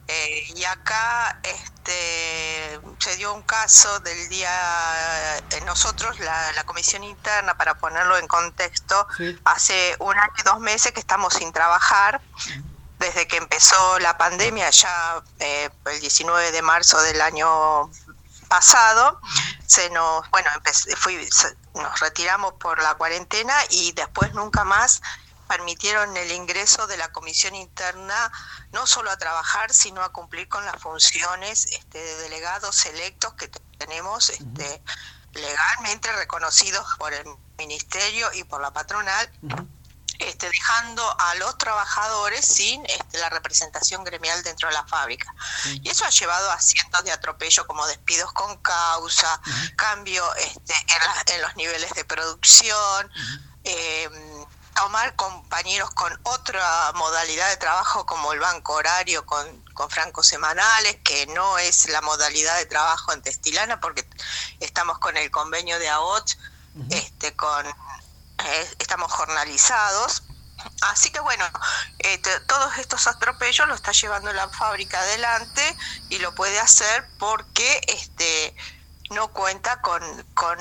Eh, y acá este, se dio un caso del día, eh, nosotros, la, la comisión interna, para ponerlo en contexto, Sí. hace un año y dos meses que estamos sin trabajar, desde que empezó la pandemia, ya eh, el 19 de marzo del año pasado se nos, bueno, empecé- fui- se- nos retiramos por la cuarentena y después nunca más permitieron el ingreso de la comisión interna no solo a trabajar, sino a cumplir con las funciones este, de delegados electos que te- tenemos este, legalmente reconocidos por el ministerio y por la patronal este, dejando a los trabajadores sin este, la representación gremial dentro de la fábrica. Y eso ha llevado a cientos de atropellos como despidos con causa, cambio este, en, la- en los niveles de producción, eh, tomar compañeros con otra modalidad de trabajo como el banco horario con, con francos semanales, que no es la modalidad de trabajo en Testilana porque estamos con el convenio de AOT, este, con eh, estamos jornalizados. Así que bueno, eh, te- todos estos atropellos lo está llevando la fábrica adelante y lo puede hacer porque este no cuenta con, con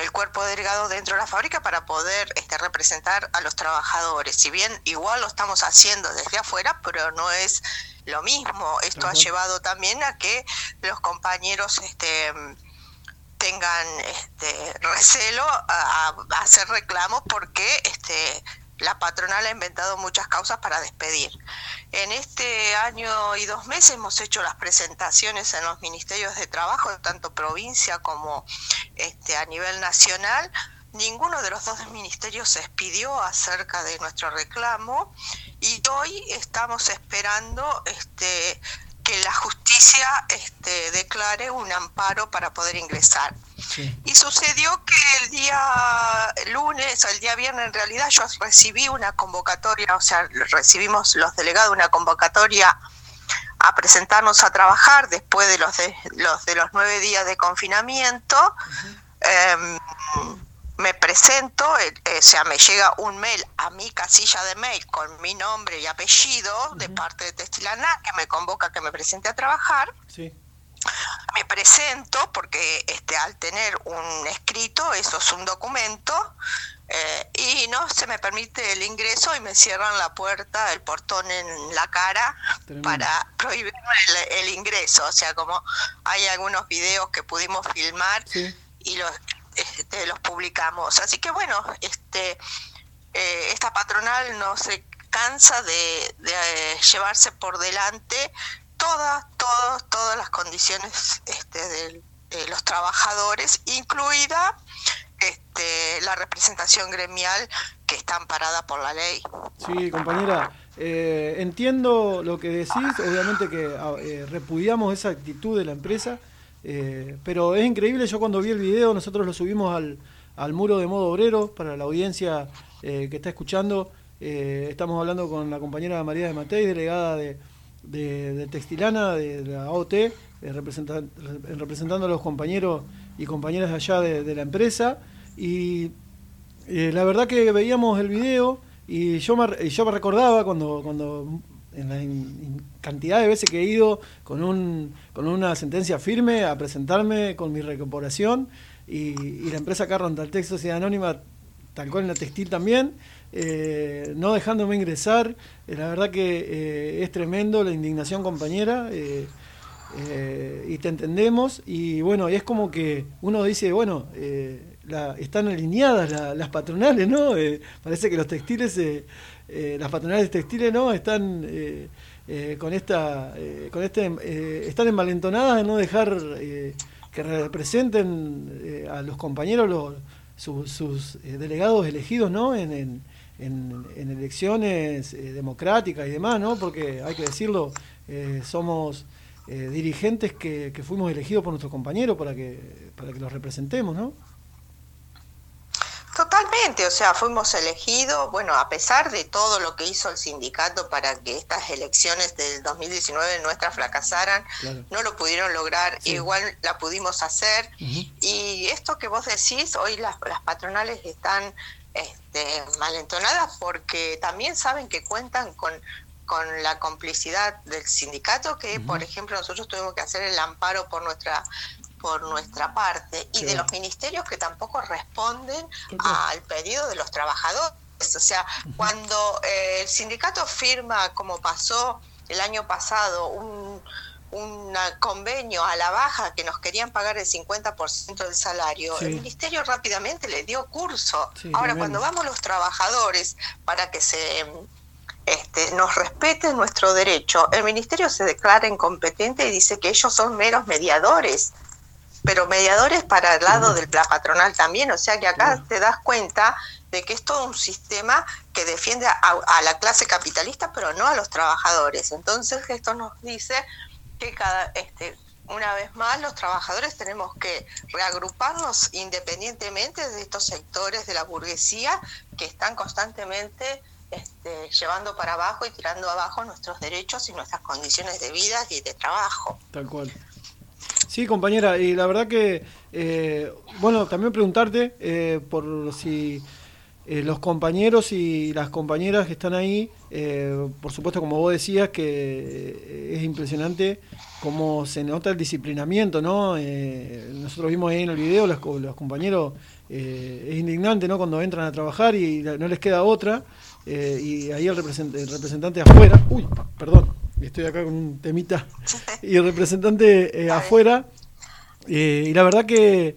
el cuerpo delegado dentro de la fábrica para poder este, representar a los trabajadores. Si bien igual lo estamos haciendo desde afuera, pero no es lo mismo. Esto ha llevado también a que los compañeros este, tengan este, recelo a, a hacer reclamos porque este, la patronal ha inventado muchas causas para despedir. En este año y dos meses hemos hecho las presentaciones en los ministerios de trabajo, tanto provincia como este, a nivel nacional. Ninguno de los dos ministerios se expidió acerca de nuestro reclamo y hoy estamos esperando este, que la justicia este, declare un amparo para poder ingresar. Y sucedió que el día lunes, o el día viernes en realidad, yo recibí una convocatoria, o sea, recibimos los delegados una convocatoria a presentarnos a trabajar después de los de los, de los nueve días de confinamiento. Em, me presento, eh, eh, o sea, me llega un mail a mi casilla de mail con mi nombre y apellido de parte de Testilana que me convoca a que me presente a trabajar Sí. Me presento porque este al tener un escrito eso es un documento eh, y no se me permite el ingreso y me cierran la puerta el portón en la cara Tremendo. para prohibirme el, el ingreso. O sea como hay algunos videos que pudimos filmar y los este, los publicamos. Así que bueno este eh, esta patronal no se cansa de, de, eh, llevarse por delante todas, todas, todas las condiciones este, de los trabajadores, incluida este, la representación gremial que está amparada por la ley. Sí, compañera, eh, entiendo lo que decís, obviamente que ah, eh, repudiamos esa actitud de la empresa, eh, pero es increíble, yo cuando vi el video, nosotros lo subimos al, al muro de modo obrero para la audiencia que está escuchando, estamos hablando con la compañera María de Matei, delegada de, de, de Textilana, de la AOT, eh, representan- re- representando a los compañeros y compañeras de allá de, de la empresa, y eh, la verdad que veíamos el video y yo me, yo me recordaba cuando, cuando en la in- cantidad de veces que he ido con, un, con una sentencia firme a presentarme con mi recuperación y, y la empresa Carron Taltex Sociedad Anónima, tal cual en la textil también, eh, no dejándome ingresar. Eh, la verdad que eh, es tremendo la indignación compañera. eh, y te entendemos y bueno, es como que uno dice, bueno, la- están alineadas la- las patronales, ¿no? Parece que los textiles, las patronales textiles, ¿no? Están con esta, con este, están envalentonadas de no dejar que representen eh, a los compañeros los, sus, delegados elegidos, ¿no? En, en- en elecciones eh, democráticas y demás, ¿no? Porque hay que decirlo, eh, somos eh, dirigentes que, que fuimos elegidos por nuestros compañeros para que, para que los representemos, ¿no? Totalmente, o sea, fuimos elegidos, bueno, a pesar de todo lo que hizo el sindicato para que estas elecciones del 2019 nuestras fracasaran, Claro. no lo pudieron lograr, Sí. igual la pudimos hacer. Y esto que vos decís, hoy las, las patronales están este, malentonadas porque también saben que cuentan con, con la complicidad del sindicato, que por ejemplo nosotros tuvimos que hacer el amparo por nuestra por nuestra parte y de los ministerios que tampoco responden al pedido de los trabajadores. O sea, cuando eh, el sindicato firma, como pasó el año pasado, un, un convenio a la baja que nos querían pagar el 50% del salario, Sí. el ministerio rápidamente le dio curso. Sí, Ahora, cuando vamos los trabajadores para que se este, nos respeten nuestro derecho, el ministerio se declara incompetente y dice que ellos son meros mediadores, pero mediadores para el lado de la patronal también, o sea que acá te das cuenta de que es todo un sistema que defiende a, a la clase capitalista, pero no a los trabajadores. Entonces esto nos dice que cada, este, una vez más los trabajadores tenemos que reagruparnos independientemente de estos sectores de la burguesía que están constantemente este, llevando para abajo y tirando abajo nuestros derechos y nuestras condiciones de vida y de trabajo. Tal cual. Sí, compañera, y la verdad que, eh, bueno, también preguntarte eh, por si eh, los compañeros y las compañeras que están ahí, eh, por supuesto, como vos decías, que eh, es impresionante cómo se nota el disciplinamiento, ¿no? Eh, nosotros vimos ahí en el video, los, co- los compañeros, eh, es indignante, ¿no? Cuando entran a trabajar y no les queda otra, y ahí el, represent- el representante afuera, uy, perdón, estoy acá con un temita, *laughs* y el representante afuera, y la verdad que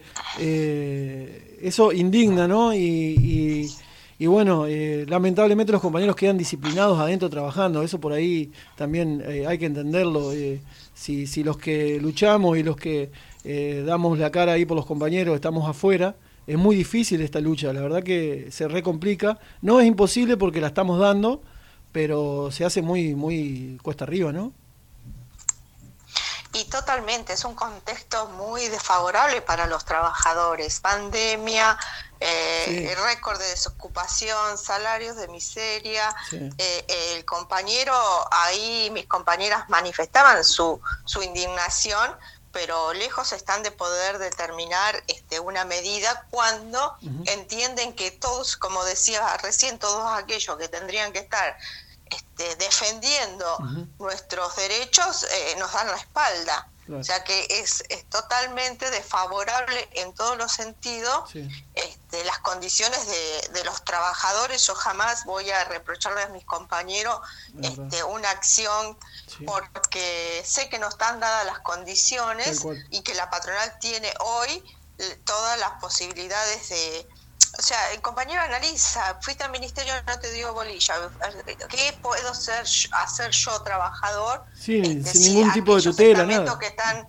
eso indigna, ¿no? Y, y- y bueno, eh, lamentablemente los compañeros quedan disciplinados adentro trabajando, eso por ahí también eh, hay que entenderlo. eh, si, si los que luchamos y los que damos la cara ahí por los compañeros estamos afuera, es muy difícil esta lucha, la verdad que se recomplica. No es imposible porque la estamos dando, pero se hace muy, muy cuesta arriba, ¿no? Y totalmente, es un contexto muy desfavorable para los trabajadores. Pandemia, eh, Sí. el récord de desocupación, salarios de miseria. Sí. Eh, el compañero, ahí mis compañeras manifestaban su, su indignación, pero lejos están de poder determinar este, una medida cuando entienden que todos, como decía recién, todos aquellos que tendrían que estar este, defendiendo nuestros derechos eh, nos dan la espalda. Claro. O sea que es, es totalmente desfavorable en todos los sentidos Sí. este, las condiciones de, de los trabajadores. Yo jamás voy a reprocharle a mis compañeros este, una acción Sí. porque sé que no están dadas las condiciones y que la patronal tiene hoy eh, todas las posibilidades de... O sea, el compañero analiza, fuiste al ministerio, no te dio bolilla. ¿Qué puedo ser, hacer yo, trabajador? Sí, Este, sin sí, ningún tipo de tutela, nada. que están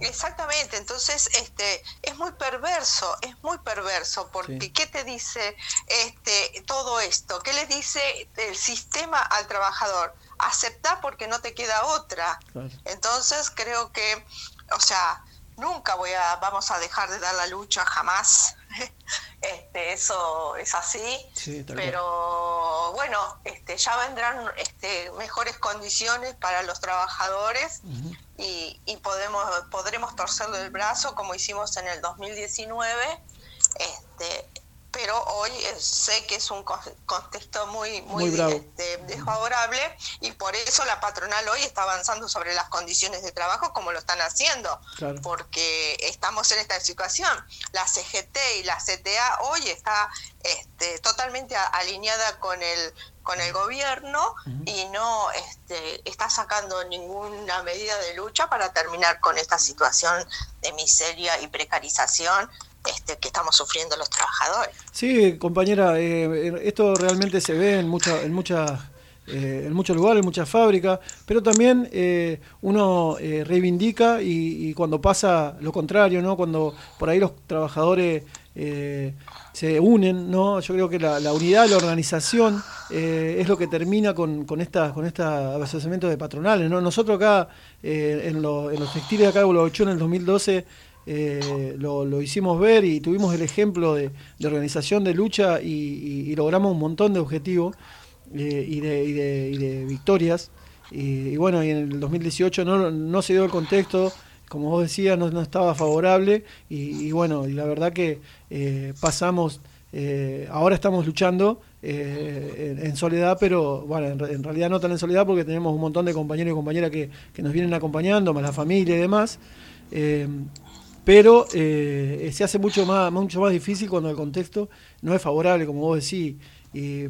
exactamente entonces este es muy perverso es muy perverso porque Sí. qué te dice este todo esto qué le dice el sistema al trabajador aceptar porque no te queda otra Claro. entonces creo que o sea nunca voy a vamos a dejar de dar la lucha jamás *laughs* este eso es así Sí, tal cual. pero bueno este ya vendrán este mejores condiciones para los trabajadores y podemos podremos torcerle el brazo como hicimos en el 2019 este pero hoy eh, sé que es un co- contexto muy muy, este, desfavorable y por eso la patronal hoy está avanzando sobre las condiciones de trabajo como lo están haciendo Claro. porque estamos en esta situación. La CGT y la CTA hoy está este, totalmente alineada con el con el gobierno y no este, está sacando ninguna medida de lucha para terminar con esta situación de miseria y precarización este, que estamos sufriendo los trabajadores. Sí, compañera, eh, esto realmente se ve en, mucha, en, muchas, eh, en muchos lugares, en muchas fábricas, pero también eh, uno eh, reivindica y, cuando pasa lo contrario, ¿no? cuando por ahí los trabajadores eh, se unen, ¿no? yo creo que la, unidad, la organización eh, es lo que termina con, con esta con esta asociamiento de patronales. ¿no? Nosotros acá eh, en, lo- en los textiles de acá de en el 2012 eh, lo, lo hicimos ver y tuvimos el ejemplo de, de organización, de lucha y, logramos un montón de objetivos eh, y, de, y, de, y de victorias. Y, bueno, y en el 2018 no, no se dio el contexto, como vos decías, no, no estaba favorable y, bueno, y la verdad que eh, pasamos, ahora estamos luchando en, soledad, pero bueno, en, re- en realidad no tan en soledad porque tenemos un montón de compañeros y compañeras que, que nos vienen acompañando, más la familia y demás. Pero eh, se hace mucho más, mucho más difícil cuando el contexto no es favorable, como vos decís.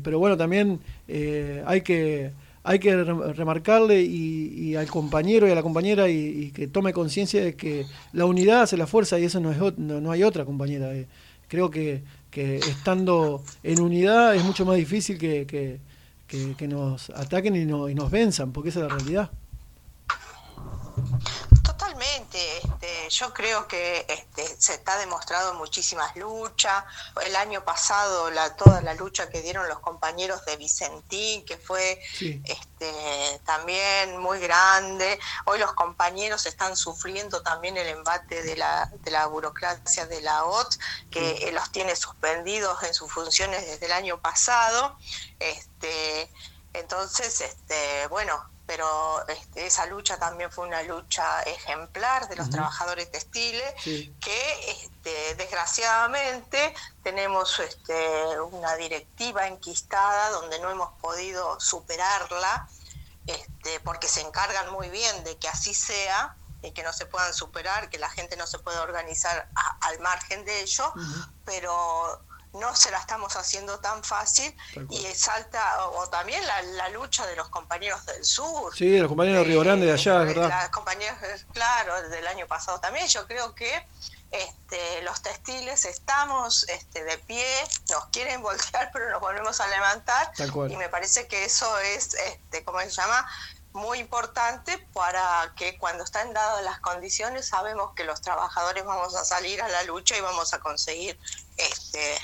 Pero bueno, también eh, hay que hay que re- remarcarle y, al compañero y a la compañera y, que tome conciencia de que la unidad hace la fuerza y eso no, es, no, no hay otra compañera. Eh, creo que, que estando en unidad es mucho más difícil que, que, que- que nos ataquen y, no- y nos venzan, porque esa es la realidad. Totalmente, este, yo creo que este, se está demostrado muchísimas luchas. El año pasado la, toda la lucha que dieron los compañeros de Vicentín, que fue Sí. este, también muy grande. Hoy los compañeros están sufriendo también el embate de la, de la burocracia de la OT, que eh, los tiene suspendidos en sus funciones desde el año pasado. Este, entonces, este, bueno, pero este, esa lucha también fue una lucha ejemplar de los trabajadores textiles Sí. que este, desgraciadamente tenemos este, una directiva enquistada donde no hemos podido superarla este, porque se encargan muy bien de que así sea y que no se puedan superar, que la gente no se pueda organizar a- al margen de ello, pero no se la estamos haciendo tan fácil y salta, o, o también la, la lucha de los compañeros del sur, Sí, los compañeros de Río Grande de allá, es verdad. las compañeras, eh, claro, del año pasado también. Yo creo que este, los textiles estamos este, de pie, nos quieren *laughs* voltear, pero nos volvemos a levantar. Tal cual. Y me parece que eso es, este, ¿cómo se llama? Muy importante para que cuando están dadas las condiciones sabemos que los trabajadores vamos a salir a la lucha y vamos a conseguir este,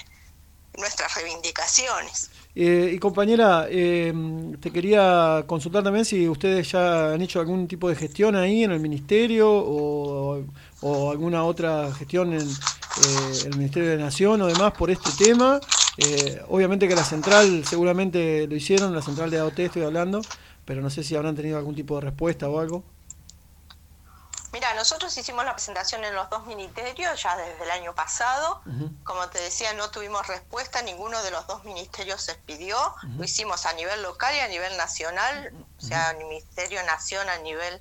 nuestras reivindicaciones. Eh, y compañera, eh, te quería consultar también si ustedes ya han hecho algún tipo de gestión ahí en el ministerio o, alguna otra gestión en eh, el Ministerio de Nación o demás por este tema. Eh, obviamente que la central seguramente lo hicieron, la central de AOT estoy hablando, pero no sé si habrán tenido algún tipo de respuesta o algo. Mira, nosotros hicimos la presentación en los dos ministerios ya desde el año pasado. Como te decía, no tuvimos respuesta, ninguno de los dos ministerios se pidió. Lo hicimos a nivel local y a nivel nacional, o sea, el Ministerio Nación a nivel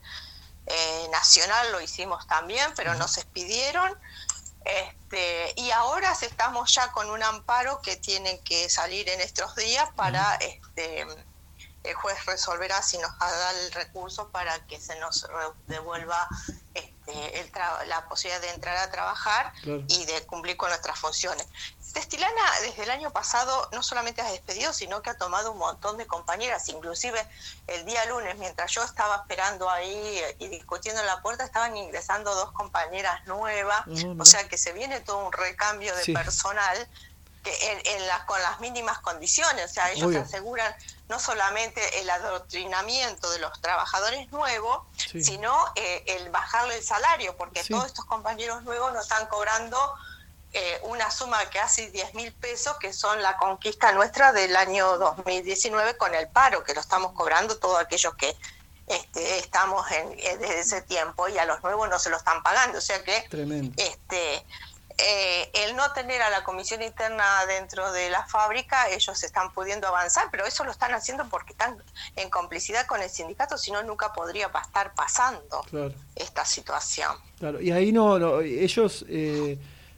eh, nacional lo hicimos también, pero no se expidieron. Este, y ahora estamos ya con un amparo que tiene que salir en estos días para este, el juez resolverá si nos da el recurso para que se nos devuelva este, el tra- la posibilidad de entrar a trabajar Claro. y de cumplir con nuestras funciones. Testilana desde el año pasado no solamente ha despedido, sino que ha tomado un montón de compañeras, inclusive el día lunes, mientras yo estaba esperando ahí y discutiendo en la puerta, estaban ingresando dos compañeras nuevas, mira. o sea que se viene todo un recambio de Sí. personal en, en la- con las mínimas condiciones, o sea, ellos Obvio. aseguran no solamente el adoctrinamiento de los trabajadores nuevos, Sí. sino eh, el bajarle el salario, porque Sí. todos estos compañeros nuevos nos están cobrando eh, una suma de casi 10 mil pesos, que son la conquista nuestra del año 2019 con el paro, que lo estamos cobrando todos aquellos que este, estamos en, eh, desde ese tiempo y a los nuevos no se lo están pagando. O sea que Tremendo. este eh, el no tener a la comisión interna dentro de la fábrica, ellos están pudiendo avanzar, pero eso lo están haciendo porque están en complicidad con el sindicato, si no, nunca podría estar pasando Claro. esta situación. Claro, y ahí no, no, ellos eh,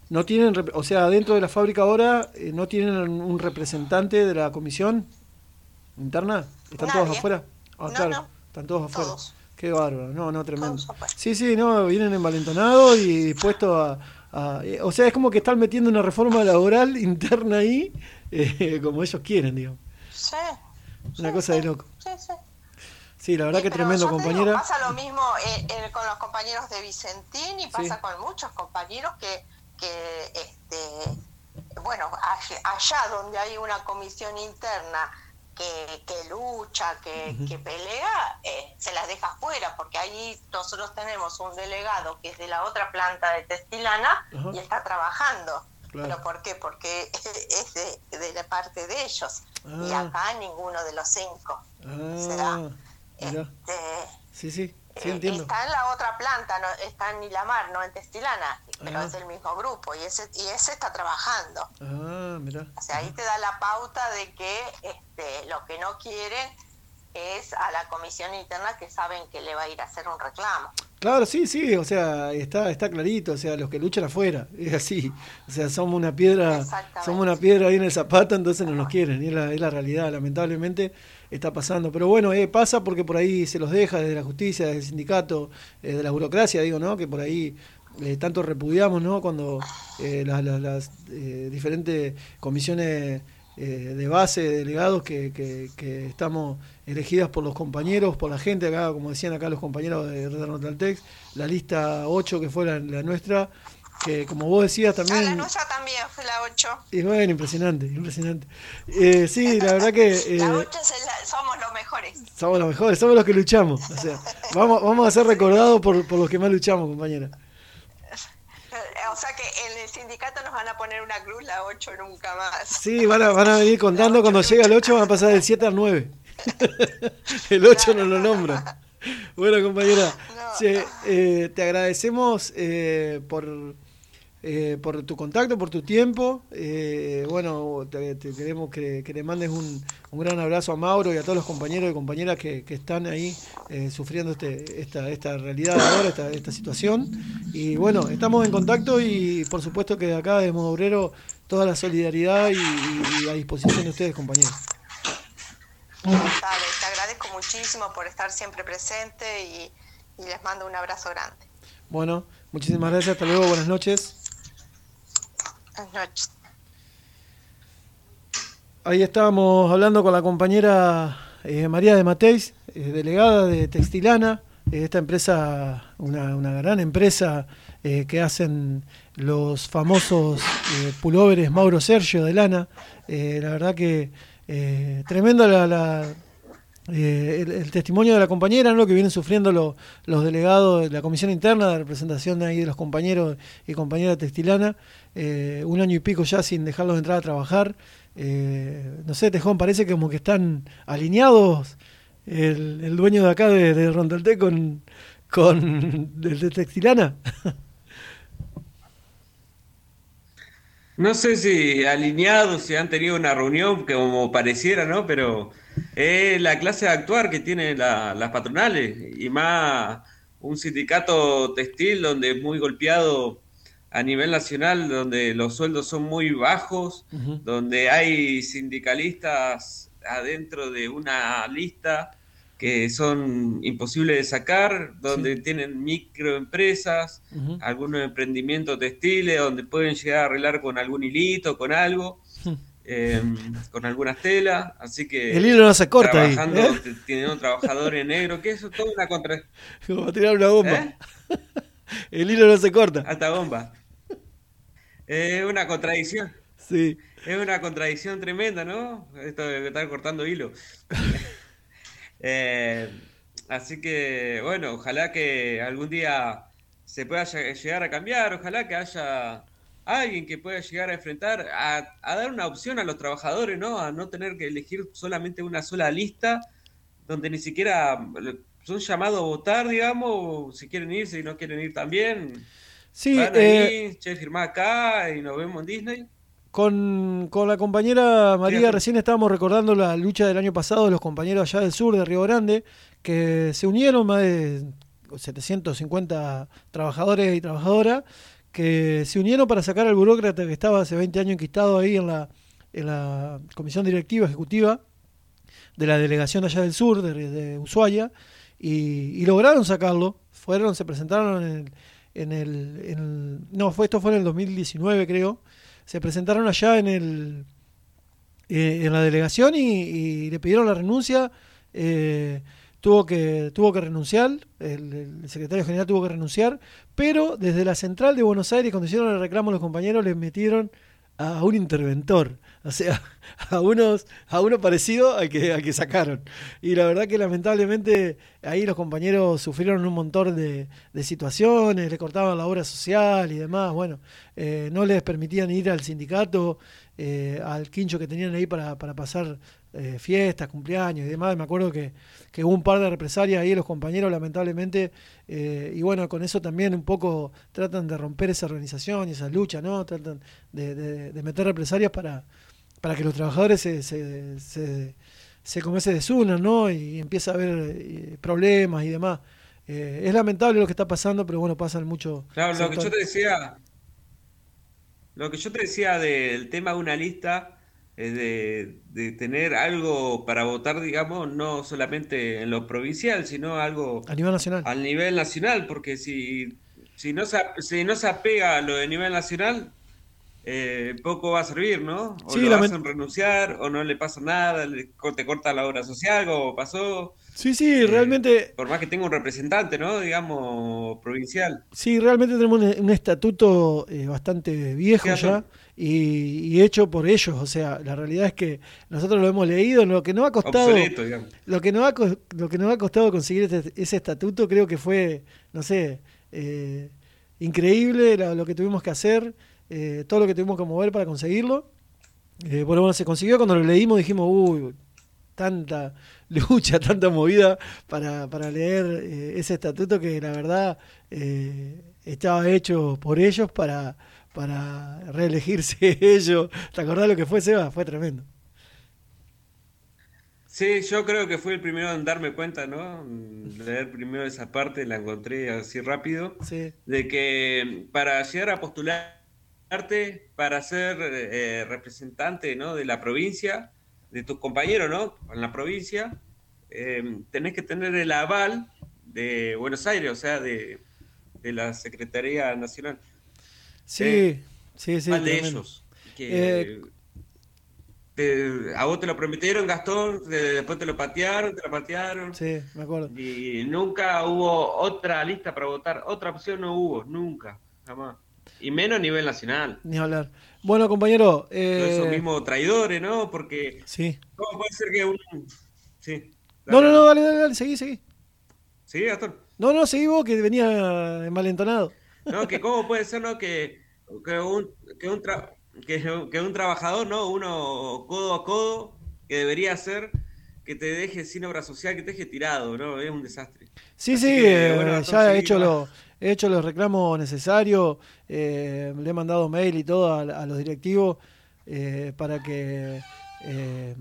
no tienen, o sea, dentro de la fábrica ahora eh, no tienen un representante de la comisión interna, están todos afuera. Ah, No, claro, no. están todos afuera. Todos. Qué bárbaro, no, no, tremendo. Sí, sí, no, vienen envalentonados y dispuestos a, a- eh, o sea, es como que están metiendo una reforma laboral *laughs* interna ahí, eh, como ellos quieren, digamos. Sí, Una cosa de loco. sí, sí. Sí, la verdad que tremendo, digo, compañera. pasa lo mismo eh, eh, con los compañeros de Vicentín y pasa Sí. con muchos compañeros que, que este, bueno, all- allá donde hay una comisión interna que, que lucha, que, que pelea, eh, se las deja fuera, porque ahí nosotros tenemos un delegado que es de la otra planta de Testilana Ajá. y está trabajando. Claro. ¿Pero por qué? Porque *laughs* es de, de la parte de ellos. Y Ah. acá ninguno de los cinco. Ah, mirá. Este, Sí, sí, sí, eh. Está en la otra planta, no, está en Milamar, no en Testilana, pero Ah. es del mismo grupo y ese, y ese está trabajando. Ah, mirá. O sea, ahí te da la pauta de que este, lo que no quieren es a la comisión interna que saben que le va a ir a hacer un reclamo. Claro, sí, sí, o sea, está, está clarito, o sea, los que luchan afuera, *laughs* es así, o sea, somos una piedra, somos una piedra ahí en el zapato, entonces no nos quieren, y es la, es la realidad, lamentablemente está pasando, pero bueno, eh, pasa porque por ahí se los deja desde la justicia, desde el sindicato, eh, de la burocracia, digo, ¿no? Que por ahí eh, tanto repudiamos, ¿no? Cuando eh, las, las- eh, diferentes comisiones de base, delegados que, que, estamos elegidas por los compañeros, por la gente acá, como decían acá los compañeros de Red Rotaltex, la lista 8 que fue la nuestra, que como vos decías Ah, la también... nuestra también fue la 8. Y bueno, impresionante, impresionante. Eh, sí, la verdad que... *laughs* eh, La 8 somos los mejores. somos los mejores, somos los que luchamos. O sea, vamos, vamos a ser recordados por, por los que más luchamos, compañera. Eh, *laughs* O sea que en el sindicato nos van a poner una cruz la 8 nunca más. Sí, van a, van a venir *laughs* contando cuando llega el 8, van a pasar del 7 al 9. el 8 no lo nombra. Bueno, compañera, eh, te agradecemos eh, por, eh, por tu contacto, por tu tiempo. Eh, bueno, te, te queremos que, que le mandes un, un gran abrazo a Mauro y a todos los compañeros y compañeras que, que están ahí eh, sufriendo este, esta, esta realidad ahora, esta, esta situación. Y bueno, estamos en contacto y por supuesto que de acá de Modo Obrero toda la solidaridad y, y- y a disposición de ustedes, compañeros. Te agradezco muchísimo por estar siempre presente y, y les mando un abrazo grande. Bueno, muchísimas gracias, hasta luego, buenas noches. Noches. Ahí estábamos hablando con la compañera eh, María de Mateis, eh, delegada de Textilana, eh, esta empresa, una, gran empresa que hacen los famosos pulóveres Mauro Sergio de lana. La verdad que tremenda la, eh, el, testimonio de la compañera, ¿no? que vienen sufriendo lo- los delegados de la comisión interna de representación ahí de los compañeros y compañeras de Textilana, eh, un año y pico ya sin dejarlos entrar a trabajar. Eh, no sé, Tejón, parece como que están alineados el, el dueño de acá de, de Rondelté con, con *laughs* el de Textilana. No sé si alineados, si han tenido una reunión que como pareciera, ¿no? Pero es la clase de actuar que tienen la- las patronales y más un sindicato textil donde es muy golpeado a nivel nacional, donde los sueldos son muy bajos, donde hay sindicalistas adentro de una lista que son imposibles de sacar, donde tienen microempresas, Ujú. algunos emprendimientos textiles donde pueden llegar a arreglar con algún hilito, con algo, eh, con algunas telas, así que El hilo no se corta ahí, trabajando, ¿eh? t- teniendo trabajadores negros, que eso es toda una contra *laughs* Como tirar una bomba. ¿Eh? *laughs* El hilo no se corta. alta bomba. Es una contradicción. Sí. Es una contradicción tremenda, ¿no? Esto de estar cortando hilo. *laughs* Eh, así que, bueno, ojalá que algún día se pueda lle- llegar a cambiar, ojalá que haya alguien que pueda llegar a enfrentar, a, a dar una opción a los trabajadores, ¿no? A no tener que elegir solamente una sola lista, donde ni siquiera son llamados a votar, digamos, si quieren ir, si no quieren ir también. Sí, Van eh, ahí, che, firmá acá y nos vemos en Disney. Con, con la compañera María recién estábamos recordando la lucha del año pasado de los compañeros allá del sur de Río Grande, que se unieron más de 750 trabajadores y trabajadoras, que se unieron para sacar al burócrata que estaba hace 20 años enquistado ahí en la, en la comisión directiva ejecutiva de la delegación allá del sur, de, de Ushuaia, y, lograron sacarlo. Fueron, se presentaron en el, en el, en el- no, fue, esto fue en el 2019 creo, se presentaron allá en el eh, en la delegación y, y le pidieron la renuncia. eh, tuvo que tuvo que renunciar, el, secretario general tuvo que renunciar, pero desde la central de Buenos Aires, cuando hicieron el reclamo los compañeros, les metieron a un interventor, o sea, a unos a uno parecido al que al que sacaron. Y la verdad que lamentablemente ahí los compañeros sufrieron un montón de, de situaciones, le cortaban la obra social y demás, bueno, eh, no les permitían ir al sindicato, eh, al quincho que tenían ahí para, para pasar eh, fiestas, cumpleaños y demás. Me acuerdo que, que hubo un par de represalias ahí los compañeros, lamentablemente, eh, y bueno, con eso también un poco tratan de romper esa organización y esa lucha, ¿no? Tratan de, de- de meter represalias para, para que los trabajadores se, se, se, se como se desunan, ¿no? Y empieza a haber eh, problemas y demás. Eh, es lamentable lo que está pasando, pero bueno, pasan mucho. Claro, lo que yo te decía, lo que yo te decía del tema de una lista de, de tener algo para votar, digamos, no solamente en lo provincial, sino algo A nivel nacional. al nivel nacional, porque si, si no se, si no se apega a lo de nivel nacional, eh, poco va a servir, ¿no? O Sí, lo hacen renunciar, o no le pasa nada, le te corta la obra social, como pasó. Sí, sí, realmente. Por más que tenga un representante, ¿no? Digamos, provincial. Sí, realmente tenemos un, un estatuto eh, bastante viejo ya y, y hecho por ellos. O sea, la realidad es que nosotros lo hemos leído. Lo que nos ha costado, Obsoleto, lo que nos ha, lo que nos ha costado conseguir este- ese estatuto, creo que fue, no sé, eh, increíble la- lo que tuvimos que hacer, eh, todo lo que tuvimos que mover para conseguirlo. Eh, bueno, bueno, se consiguió cuando lo leímos, dijimos, uy, tanta lucha, *laughs* tanta movida para, para leer eh, ese estatuto que la verdad eh, estaba hecho por ellos para, para reelegirse *laughs* ellos. ¿Te acordás lo que fue, Seba? Fue tremendo. Sí, yo creo que fui el primero en darme cuenta, ¿no? Leer primero esa parte, la encontré así rápido, Sí. de que para llegar a postularte para ser eh, representante, ¿no? de la provincia, de tus compañeros, ¿no? En la provincia, eh, tenés que tener el aval de Buenos Aires, o sea, de, de la Secretaría Nacional. Sí, Eh, sí, sí. aval de tremendo. ellos. Que Eh, te- a vos te lo prometieron, Gastón, de- después te lo patearon, te lo patearon. sí, me acuerdo. Y nunca hubo otra lista para votar, otra opción no hubo, nunca, jamás. Y menos a nivel nacional. Ni hablar. Bueno, compañero. Todos esos Eh, mismos traidores, ¿no? Porque, sí. ¿cómo puede ser que un... Sí, No, no, no, dale, dale, dale, seguí, seguí. sí, Gastón. No, no, seguí vos que venía malentonado. No, que cómo puede ser, ¿no? Que, que un, que un, tra- que, que un trabajador, ¿no? Uno codo a codo, que debería ser que te deje sin obra social, que te deje tirado, ¿no? Es un desastre. Sí, Así sí, que, eh, bueno, ya he hecho, lo, he hecho los reclamos necesarios, eh, le he mandado mail y todo a, a los directivos eh, para que eh,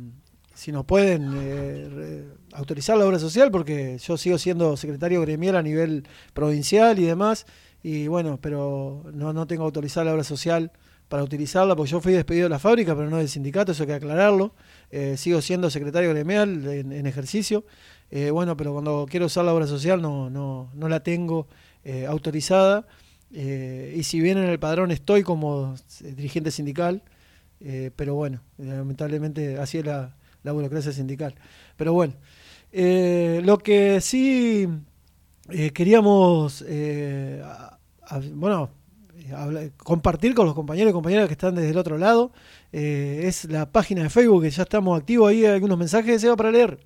si nos pueden autorizar la obra social, porque yo sigo siendo secretario gremial a nivel provincial y demás, y bueno, pero no, no tengo autorizada la obra social para utilizarla, porque yo fui despedido de la fábrica, pero no del sindicato, eso hay que aclararlo. Eh, sigo siendo secretario gremial en, en ejercicio. Eh, bueno, pero cuando quiero usar la obra social no, no, no la tengo eh, autorizada. Y si bien en el padrón estoy como dirigente sindical, pero bueno, lamentablemente así es la, la burocracia sindical. Pero bueno, lo que sí eh, queríamos, eh, bueno, compartir con los compañeros y compañeras que están desde el otro lado, eh, es la página de Facebook, que ya estamos activos ahí, hay algunos mensajes, se para leer.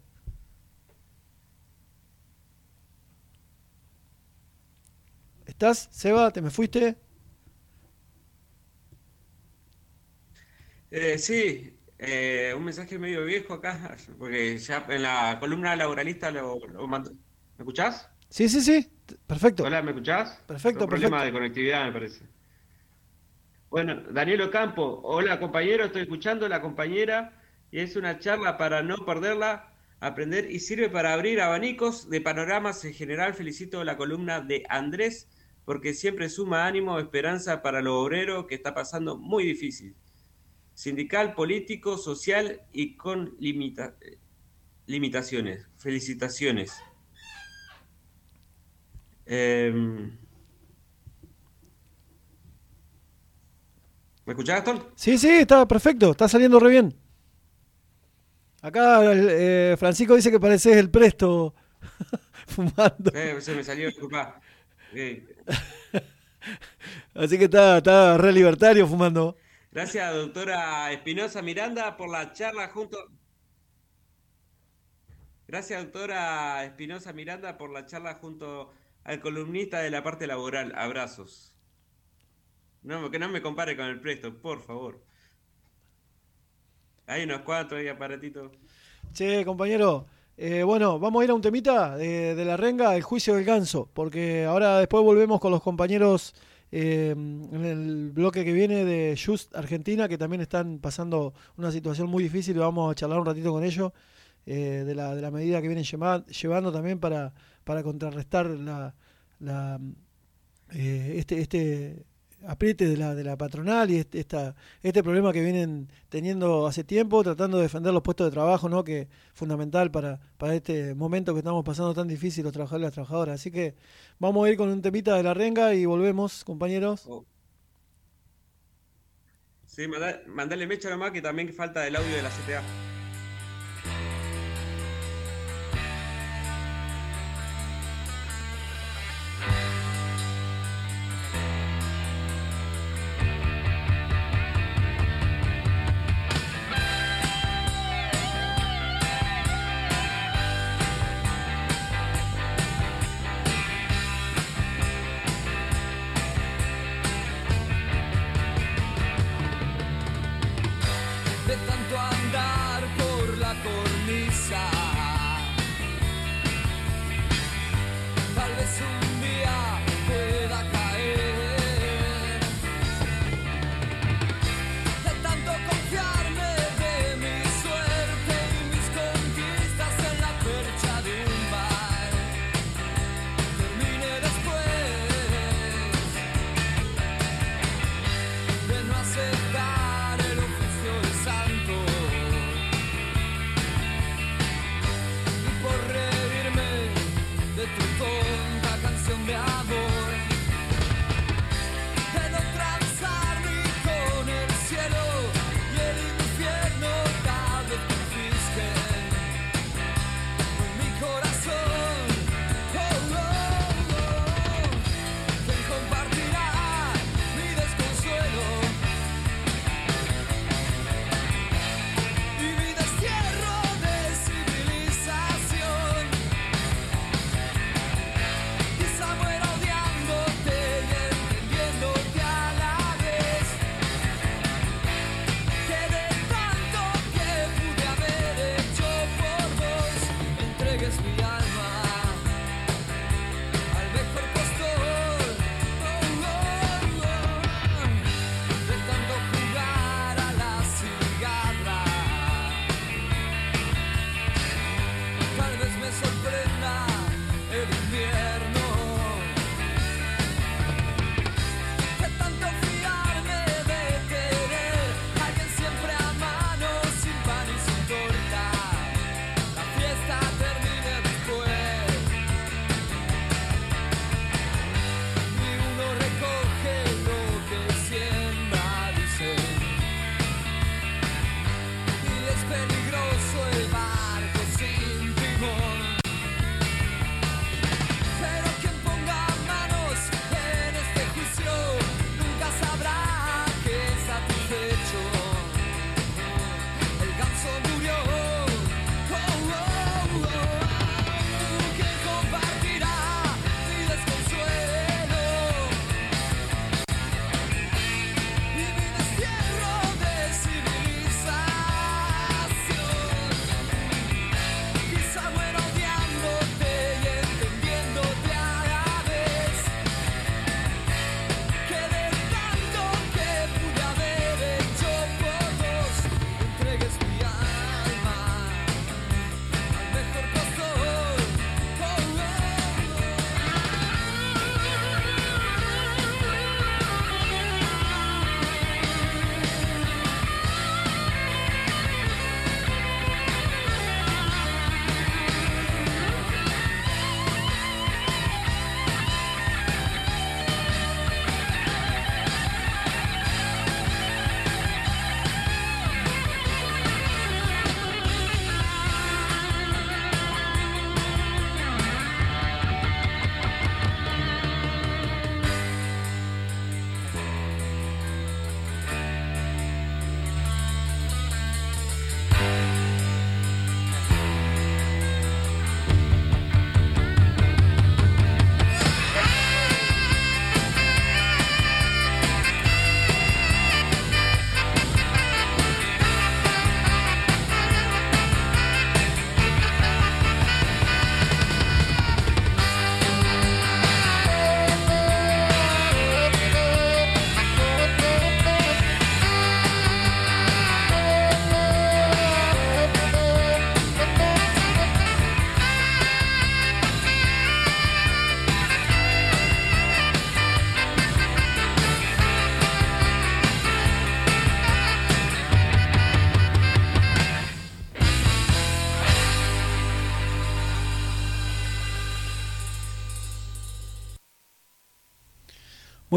¿Estás, Seba? ¿Te me fuiste? Eh, sí, un mensaje medio viejo acá, porque ya en la columna laboralista lo, lo mandó. ¿Me escuchás? Sí, sí, sí. Perfecto. Hola, ¿me escuchás? Perfecto, Un problema perfecto. de conectividad, me parece. Bueno, Daniel Ocampo, hola compañero, estoy escuchando la compañera y es una charla para no perderla, aprender y sirve para abrir abanicos de panoramas en general. Felicito la columna de Andrés porque siempre suma ánimo, esperanza para lo obrero que está pasando muy difícil. Sindical, político, social y con limita- limitaciones. Felicitaciones. Em, ¿Me escuchás, Gastón? Sí, sí, está perfecto, está saliendo re bien. Acá eh, Francisco dice que pareces el presto *laughs* fumando. Eh, se me salió, disculpa. *laughs* Así que está, está re libertario fumando. gracias, doctora Espinosa Miranda, por la charla junto. Gracias, doctora Espinosa Miranda, por la charla junto al columnista de la parte laboral. Abrazos. No, que no me compare con el presto, por favor. Hay unos cuantos ahí, aparatitos. Che, compañero, eh, bueno, vamos a ir a un temita de, la renga, el juicio del ganso, porque ahora después volvemos con los compañeros eh, en el bloque que viene de Just Argentina, que también están pasando una situación muy difícil y vamos a charlar un ratito con ellos. eh, de, la, de la medida que vienen lleva- llevando también para, para contrarrestar la, eh, este, este apriete de la, de la patronal y este, este problema que vienen teniendo hace tiempo, tratando de defender los puestos de trabajo, ¿no? que es fundamental para, este momento que estamos pasando tan difícil los trabajadores y las trabajadoras. Así que vamos a ir con un temita de la renga y volvemos, compañeros. Sí, manda- mandale mecha nomás que también falta el audio de la CTA.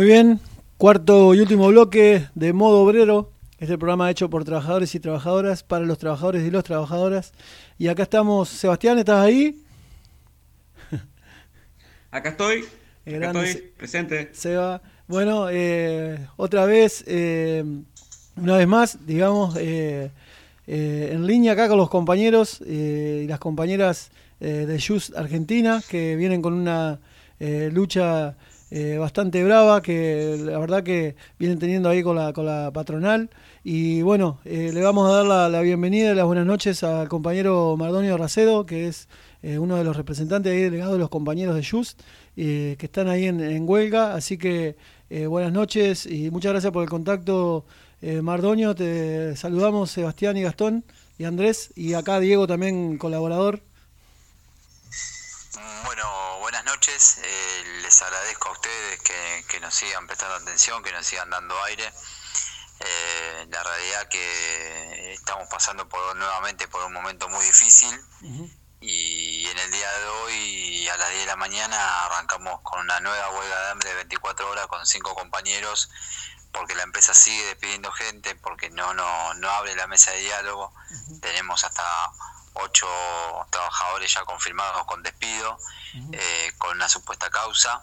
Bien, cuarto y último bloque de Modo Obrero, este programa hecho por trabajadores y trabajadoras para los trabajadores y las trabajadoras. Y acá estamos, Sebastián, ¿estás ahí? *laughs* Acá estoy, acá estoy, presente. Seba. Bueno, eh, otra vez, eh, una vez más, digamos, eh, en línea acá con los compañeros y las compañeras de Just Argentina, que vienen con una lucha eh, bastante brava, que la verdad que vienen teniendo ahí con la, con la patronal. Y bueno, eh, le vamos a dar la, la bienvenida y las buenas noches al compañero Mardonio Racedo, que es eh, uno de los representantes ahí delegados de los compañeros de Just, eh, que están ahí en, en huelga. Así que buenas noches y muchas gracias por el contacto, Mardonio. Te saludamos Sebastián y Gastón y Andrés, y acá Diego también colaborador. Bueno, buenas noches. Eh, les agradezco a ustedes que, que nos sigan prestando atención, que nos sigan dando aire. Eh, la realidad que estamos pasando por nuevamente por un momento muy difícil y en el día de hoy a las 10 de la mañana arrancamos con una nueva huelga de hambre de 24 horas con cinco compañeros porque la empresa sigue despidiendo gente, porque no, no, no abre la mesa de diálogo. Tenemos hasta ocho trabajadores ya confirmados con despido, eh, con una supuesta causa,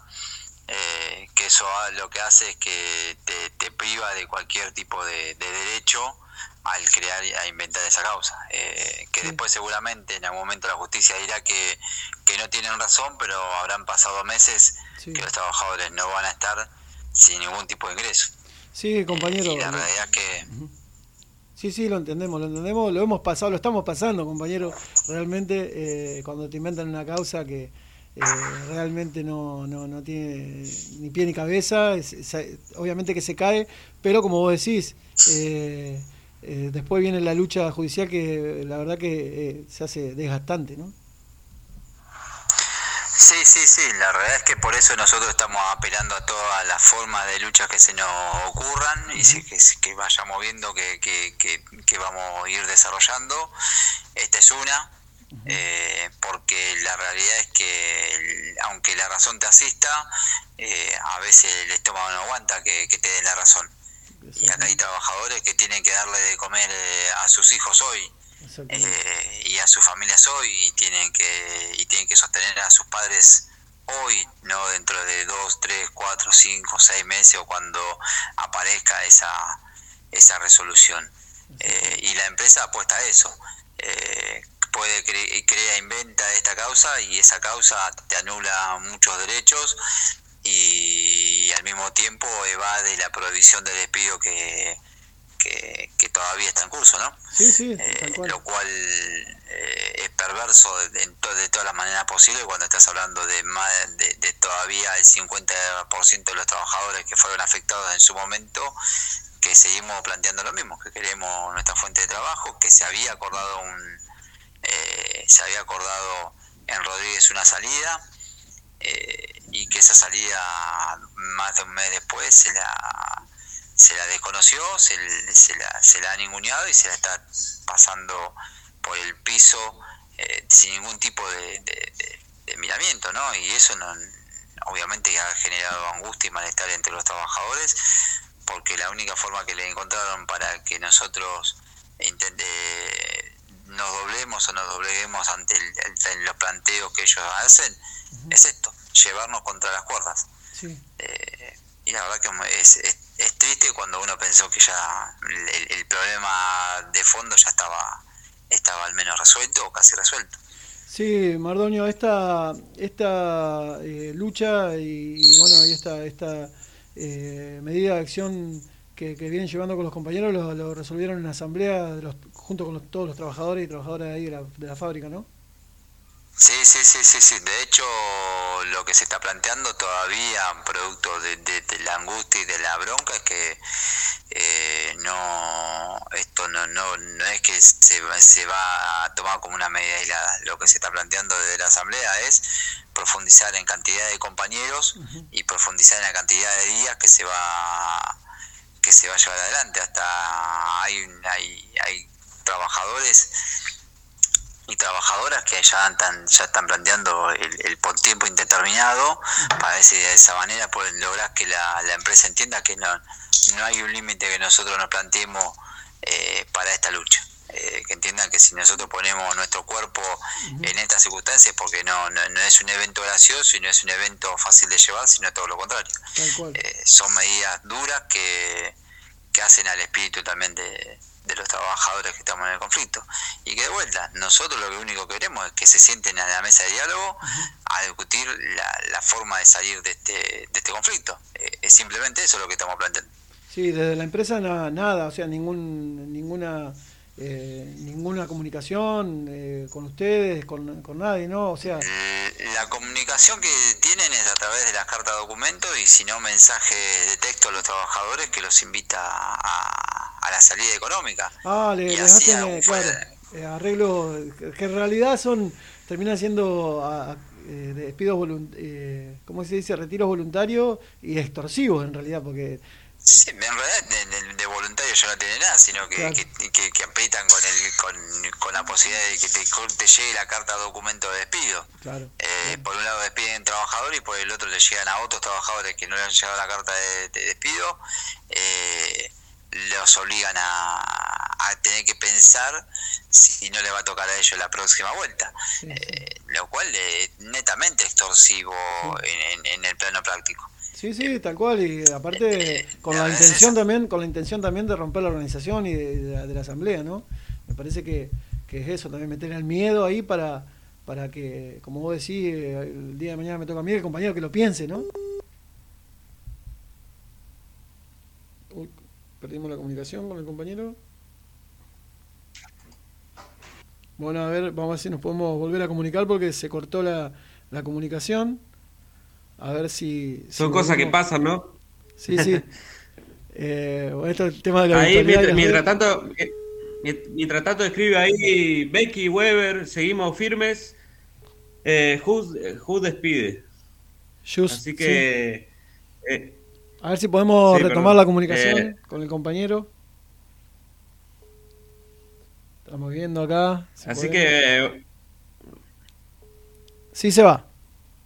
eh, que eso lo que hace es que te, te priva de cualquier tipo de, de derecho al crear y a inventar esa causa. Eh, que después seguramente en algún momento la justicia dirá que, que no tienen razón, pero habrán pasado meses Sí. que los trabajadores no van a estar sin ningún tipo de ingreso. Sí, compañero. Y la realidad que Sí, sí, lo entendemos, lo entendemos, lo hemos pasado, lo estamos pasando, compañero. Realmente, eh, cuando te inventan una causa que eh, realmente no, no, no tiene ni pie ni cabeza, obviamente que se cae, pero como vos decís, eh, después viene la lucha judicial que la verdad que se hace desgastante, ¿no? Sí, sí, sí, la realidad es que por eso nosotros estamos apelando a todas las formas de lucha que se nos ocurran y sí, que, que vayamos viendo que, que, que, vamos a ir desarrollando. Esta es una, eh, porque la realidad es que aunque la razón te asista, eh, a veces el estómago no aguanta que, que te den la razón. Y acá hay trabajadores que tienen que darle de comer eh, a sus hijos hoy eh, y a sus familias hoy y tienen que y tienen que sostener a sus padres hoy no dentro de dos tres cuatro cinco seis meses o cuando aparezca esa esa resolución. Eh, y la empresa apuesta a eso. Eh, puede cre- crea inventa esta causa y esa causa te anula muchos derechos y al mismo tiempo evade la prohibición de despido que, que, que todavía está en curso, ¿no? Sí, sí, Eh, lo cual eh, es perverso de, to- de todas las maneras posibles cuando estás hablando de, más, de, de todavía el 50% de los trabajadores que fueron afectados en su momento, que seguimos planteando lo mismo, que queremos nuestra fuente de trabajo, que se había acordado un eh, se había acordado en Rodríguez una salida eh, y que esa salida más de un mes después se la se la desconoció, se, la, se la ha ninguneado y se la está pasando por el piso eh, sin ningún tipo de, de- de- de miramiento, ¿no? Y eso no, obviamente ha generado angustia y malestar entre los trabajadores, porque la única forma que le encontraron para que nosotros intente, nos doblemos o nos dobleguemos ante el- el- los planteos que ellos hacen, es esto, llevarnos contra las cuerdas. Sí. Eh, y la verdad que es, triste cuando uno pensó que ya el, problema de fondo ya estaba, estaba al menos resuelto o casi resuelto. Sí, Mardonio, esta, esta eh, lucha y, bueno, y esta, esta eh, medida de acción que, que vienen llevando con los compañeros lo, lo resolvieron en asamblea de los, junto con los- todos los trabajadores y trabajadoras de ahí de la, de la fábrica, ¿no? Sí, sí, sí, sí, sí. De hecho, lo que se está planteando todavía, producto de, de- de la angustia y de la bronca, es que eh, no, esto no, no, no es que se, va- se va a tomar como una medida aislada. Lo que se está planteando desde la Asamblea es profundizar en cantidad de compañeros y profundizar en la cantidad de días que se va que se va a llevar adelante. Hasta hay, hay, hay trabajadores y trabajadoras que ya están, ya están planteando el, el por tiempo indeterminado para ver si de esa manera pueden lograr que la, la empresa entienda que no, no hay un límite que nosotros nos planteemos eh, para esta lucha. Eh, que entiendan que si nosotros ponemos nuestro cuerpo en estas circunstancias, porque no, no, no es un evento gracioso y no es un evento fácil de llevar, sino todo lo contrario. Eh, son medidas duras que, que hacen al espíritu también de, de los trabajadores que estamos en el conflicto. Y que de vuelta, nosotros lo que único que queremos es que se sienten a la mesa de diálogo a discutir la, forma de salir de este, de este conflicto. Eh, es simplemente eso lo que estamos planteando. Sí, desde la empresa na- nada, o sea, ningún, ninguna eh, ninguna comunicación eh, con ustedes, con, con nadie, ¿no? O sea, La comunicación que tienen es a través de las cartas documentos y si no mensajes de texto a los trabajadores que los invita a, a la salida económica. ah, le, y les hacen, eh, claro, eh, arreglos que, en realidad son, terminan siendo ah, eh, despidos, eh, ¿cómo se dice? Retiros voluntarios y extorsivos en realidad, porque Sí, en realidad de, de- voluntario ya no tiene nada, sino que, Claro. que, que- que aprietan con, el, con, con la posibilidad de que te, te llegue la carta documento de despido. Claro. Eh, por un lado despiden trabajadores y por el otro le llegan a otros trabajadores que no le han llegado la carta de, de despido, eh, los obligan a, a tener que pensar si no le va a tocar a ellos la próxima vuelta, Eh, lo cual es netamente extorsivo en, en- en el plano práctico. Sí, sí, tal cual, y aparte con la intención también, con la intención también de romper la organización y de, la, asamblea, ¿no? Me parece que, que es eso, también meter el miedo ahí para, para que, como vos decís, el día de mañana me toca a mí, el compañero que lo piense, ¿no? Uy, perdimos la comunicación con el compañero. Bueno, a ver, vamos a ver si nos podemos volver a comunicar porque se cortó la, la comunicación. A ver si... si Son cosas que pasan, ¿no? Sí, sí. *laughs* Eh, bueno, esto es el tema de la Ahí, mientras, tanto, eh, mient- mientras tanto escribe ahí Becky Weber, seguimos firmes. Eh, eh, despide. Just, Así que eh, A ver si podemos Sí, retomar perdón. la comunicación Eh, con el compañero. Estamos viendo acá. si así podemos. que Sí, se va.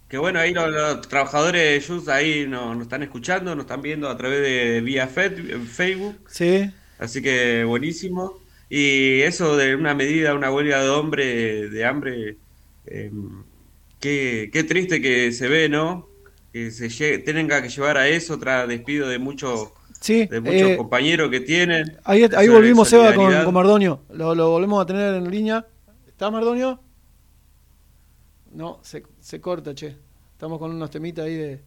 Que bueno, ahí los, los trabajadores de Just ahí nos, nos están escuchando, nos están viendo a través de vía Facebook. Sí. Así que buenísimo. Y eso de una medida, una huelga de hombre, de hambre, eh, qué, qué triste que se ve, ¿no? Que se lle- tenga que llevar a eso tras despido de muchos Sí, de muchos eh, compañeros que tienen. Ahí, ahí volvimos, Seba, con, con Mardonio. Lo, lo volvemos a tener en línea. ¿Está Mardonio? No, se, se corta, che. Estamos con unos temitas ahí de,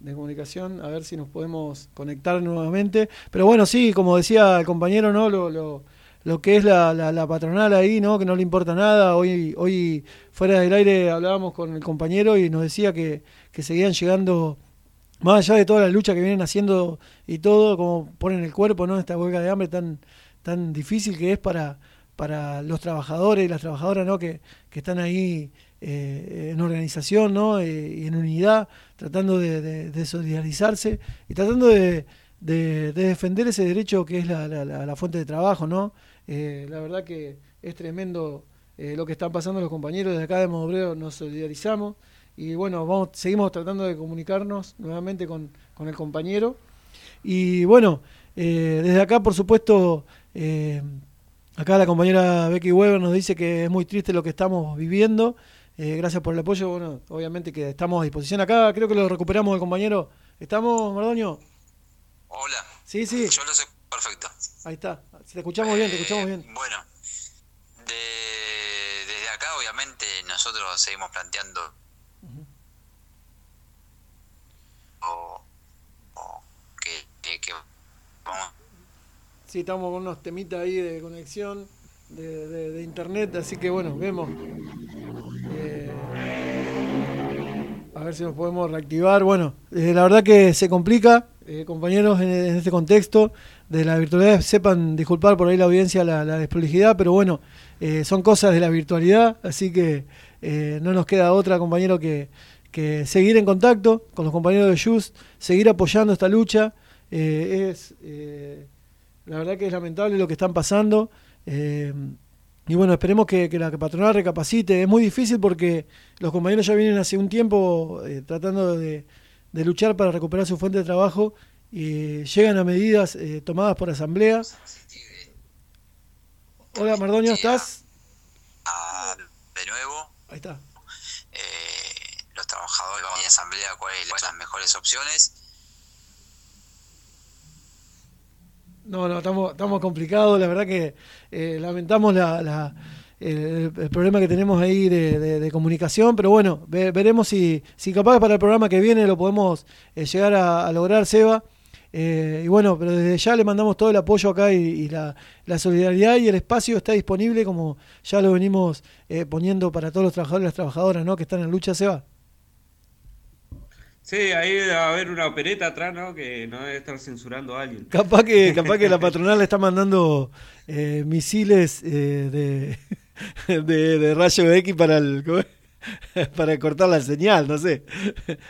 de comunicación. A ver si nos podemos conectar nuevamente. Pero bueno, sí, como decía el compañero, ¿no? Lo, lo, lo que es la, la, la patronal ahí, ¿no? Que no le importa nada. Hoy, hoy fuera del aire hablábamos con el compañero y nos decía que, que seguían llegando más allá de toda la lucha que vienen haciendo y todo, como ponen el cuerpo, ¿no? Esta huelga de hambre tan, tan difícil que es para, para los trabajadores y las trabajadoras, ¿no? Que, que están ahí eh, en organización, ¿no? Eh, y en unidad, tratando de, de- solidarizarse y tratando de, de- de defender ese derecho que es la, la- fuente de trabajo, ¿no? Eh, la verdad que es tremendo lo que están pasando los compañeros desde acá de Modo Obrero, nos solidarizamos y bueno, seguimos tratando de comunicarnos nuevamente con, con el compañero. Y bueno, desde acá, por supuesto, acá la compañera Becky Weber nos dice que es muy triste lo que estamos viviendo. Eh, gracias por el apoyo. Bueno, obviamente que estamos a disposición acá. Creo que lo recuperamos el compañero. ¿Estamos, Mardonio? Hola. Sí, sí. Yo lo sé perfecto. Ahí está. Te escuchamos bien, te escuchamos bien. Bueno, de- desde acá obviamente nosotros seguimos planteando o, o que, que- que vamos Sí, estamos con unos temitas ahí de conexión de, de- de internet, así que bueno, vemos. Eh, a ver si nos podemos reactivar. Bueno, eh, la verdad que se complica, eh, compañeros, en, en este contexto de la virtualidad. Sepan disculpar por ahí la audiencia la, la desprolijidad, pero bueno, eh, son cosas de la virtualidad, así que eh, no nos queda otra, compañero, que, que seguir en contacto con los compañeros de Just, seguir apoyando esta lucha. Eh, es. eh, la verdad que es lamentable lo que están pasando. Eh, y bueno, esperemos que, que la patronal recapacite. Es muy difícil porque los compañeros ya vienen hace un tiempo eh, tratando de, de luchar para recuperar su fuente de trabajo y llegan a medidas eh, tomadas por asamblea. Hola, Mardoño, ¿estás? Ah, de nuevo, Ahí está. eh, los trabajadores van a asamblea cuáles son las mejores opciones. No, no, estamos, estamos complicados. La verdad que eh, lamentamos la, el, problema que tenemos ahí de, comunicación, pero bueno, ve- veremos si, si capaz para el programa que viene lo podemos eh, llegar a, lograr, Seba. Eh, y bueno, pero desde ya le mandamos todo el apoyo acá y, y la, la solidaridad y el espacio está disponible como ya lo venimos eh, poniendo para todos los trabajadores y las trabajadoras ¿no? que están en lucha, Seba. Sí, ahí debe haber una opereta atrás, ¿no? Que no debe estar censurando a alguien. Capaz que, *laughs* capaz que la patronal le está mandando eh, misiles eh, de, *laughs* de, de rayo X para el, *laughs* para cortar la señal, no sé.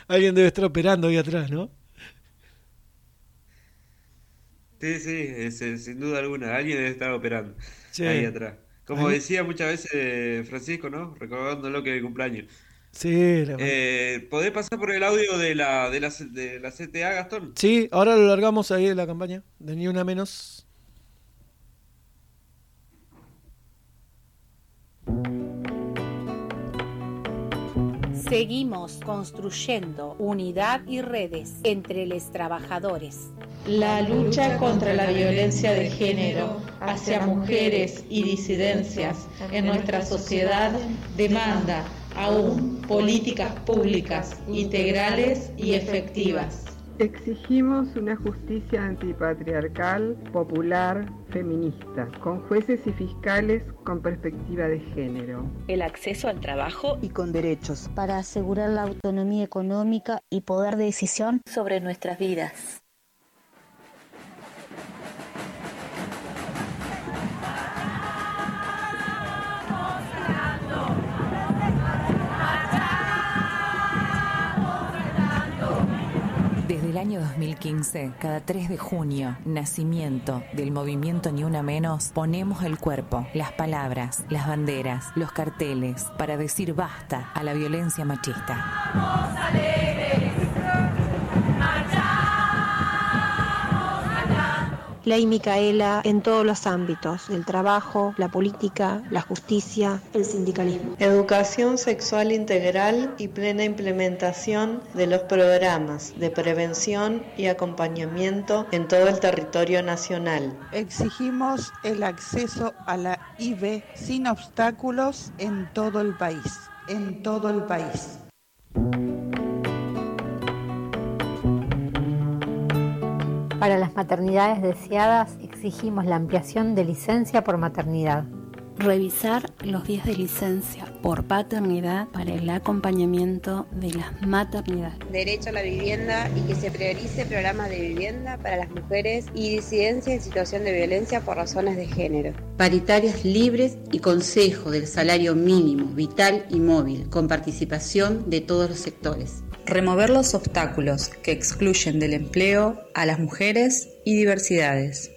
Alguien debe estar operando ahí atrás, ¿no? Sí, sí, es- sin duda alguna. Alguien debe estar operando ahí atrás. Como Ahí- decía muchas veces Francisco, ¿no? Recordándolo que es cumpleaños. Sí, la- Eh, ¿podés pasar por el audio de la, de la, de la CTA, Gastón? sí, ahora lo largamos ahí de la campaña, de ni una menos. Seguimos construyendo unidad y redes entre los trabajadores. La lucha contra la violencia de género hacia mujeres y disidencias en nuestra sociedad demanda aún políticas públicas integrales y efectivas. Exigimos una justicia antipatriarcal, popular, feminista, con jueces y fiscales con perspectiva de género. El acceso al trabajo y con derechos para asegurar la autonomía económica y poder de decisión sobre nuestras vidas. El año 2015, cada 3 de junio, nacimiento del movimiento Ni Una Menos, ponemos el cuerpo, las palabras, las banderas, los carteles, para decir basta a la violencia machista. Ley Micaela en todos los ámbitos, el trabajo, la política, la justicia, el sindicalismo. Educación sexual integral y plena implementación de los programas de prevención y acompañamiento en todo el territorio nacional. Exigimos el acceso a la IB sin obstáculos en todo el país, en todo el país. Para las maternidades deseadas exigimos la ampliación de licencia por maternidad. Revisar los días de licencia por paternidad para el acompañamiento de las maternidades. Derecho a la vivienda y que se priorice programas de vivienda para las mujeres y disidencias en situación de violencia por razones de género. Paritarias libres y consejo del salario mínimo, vital y móvil, con participación de todos los sectores. Remover los obstáculos que excluyen del empleo a las mujeres y diversidades.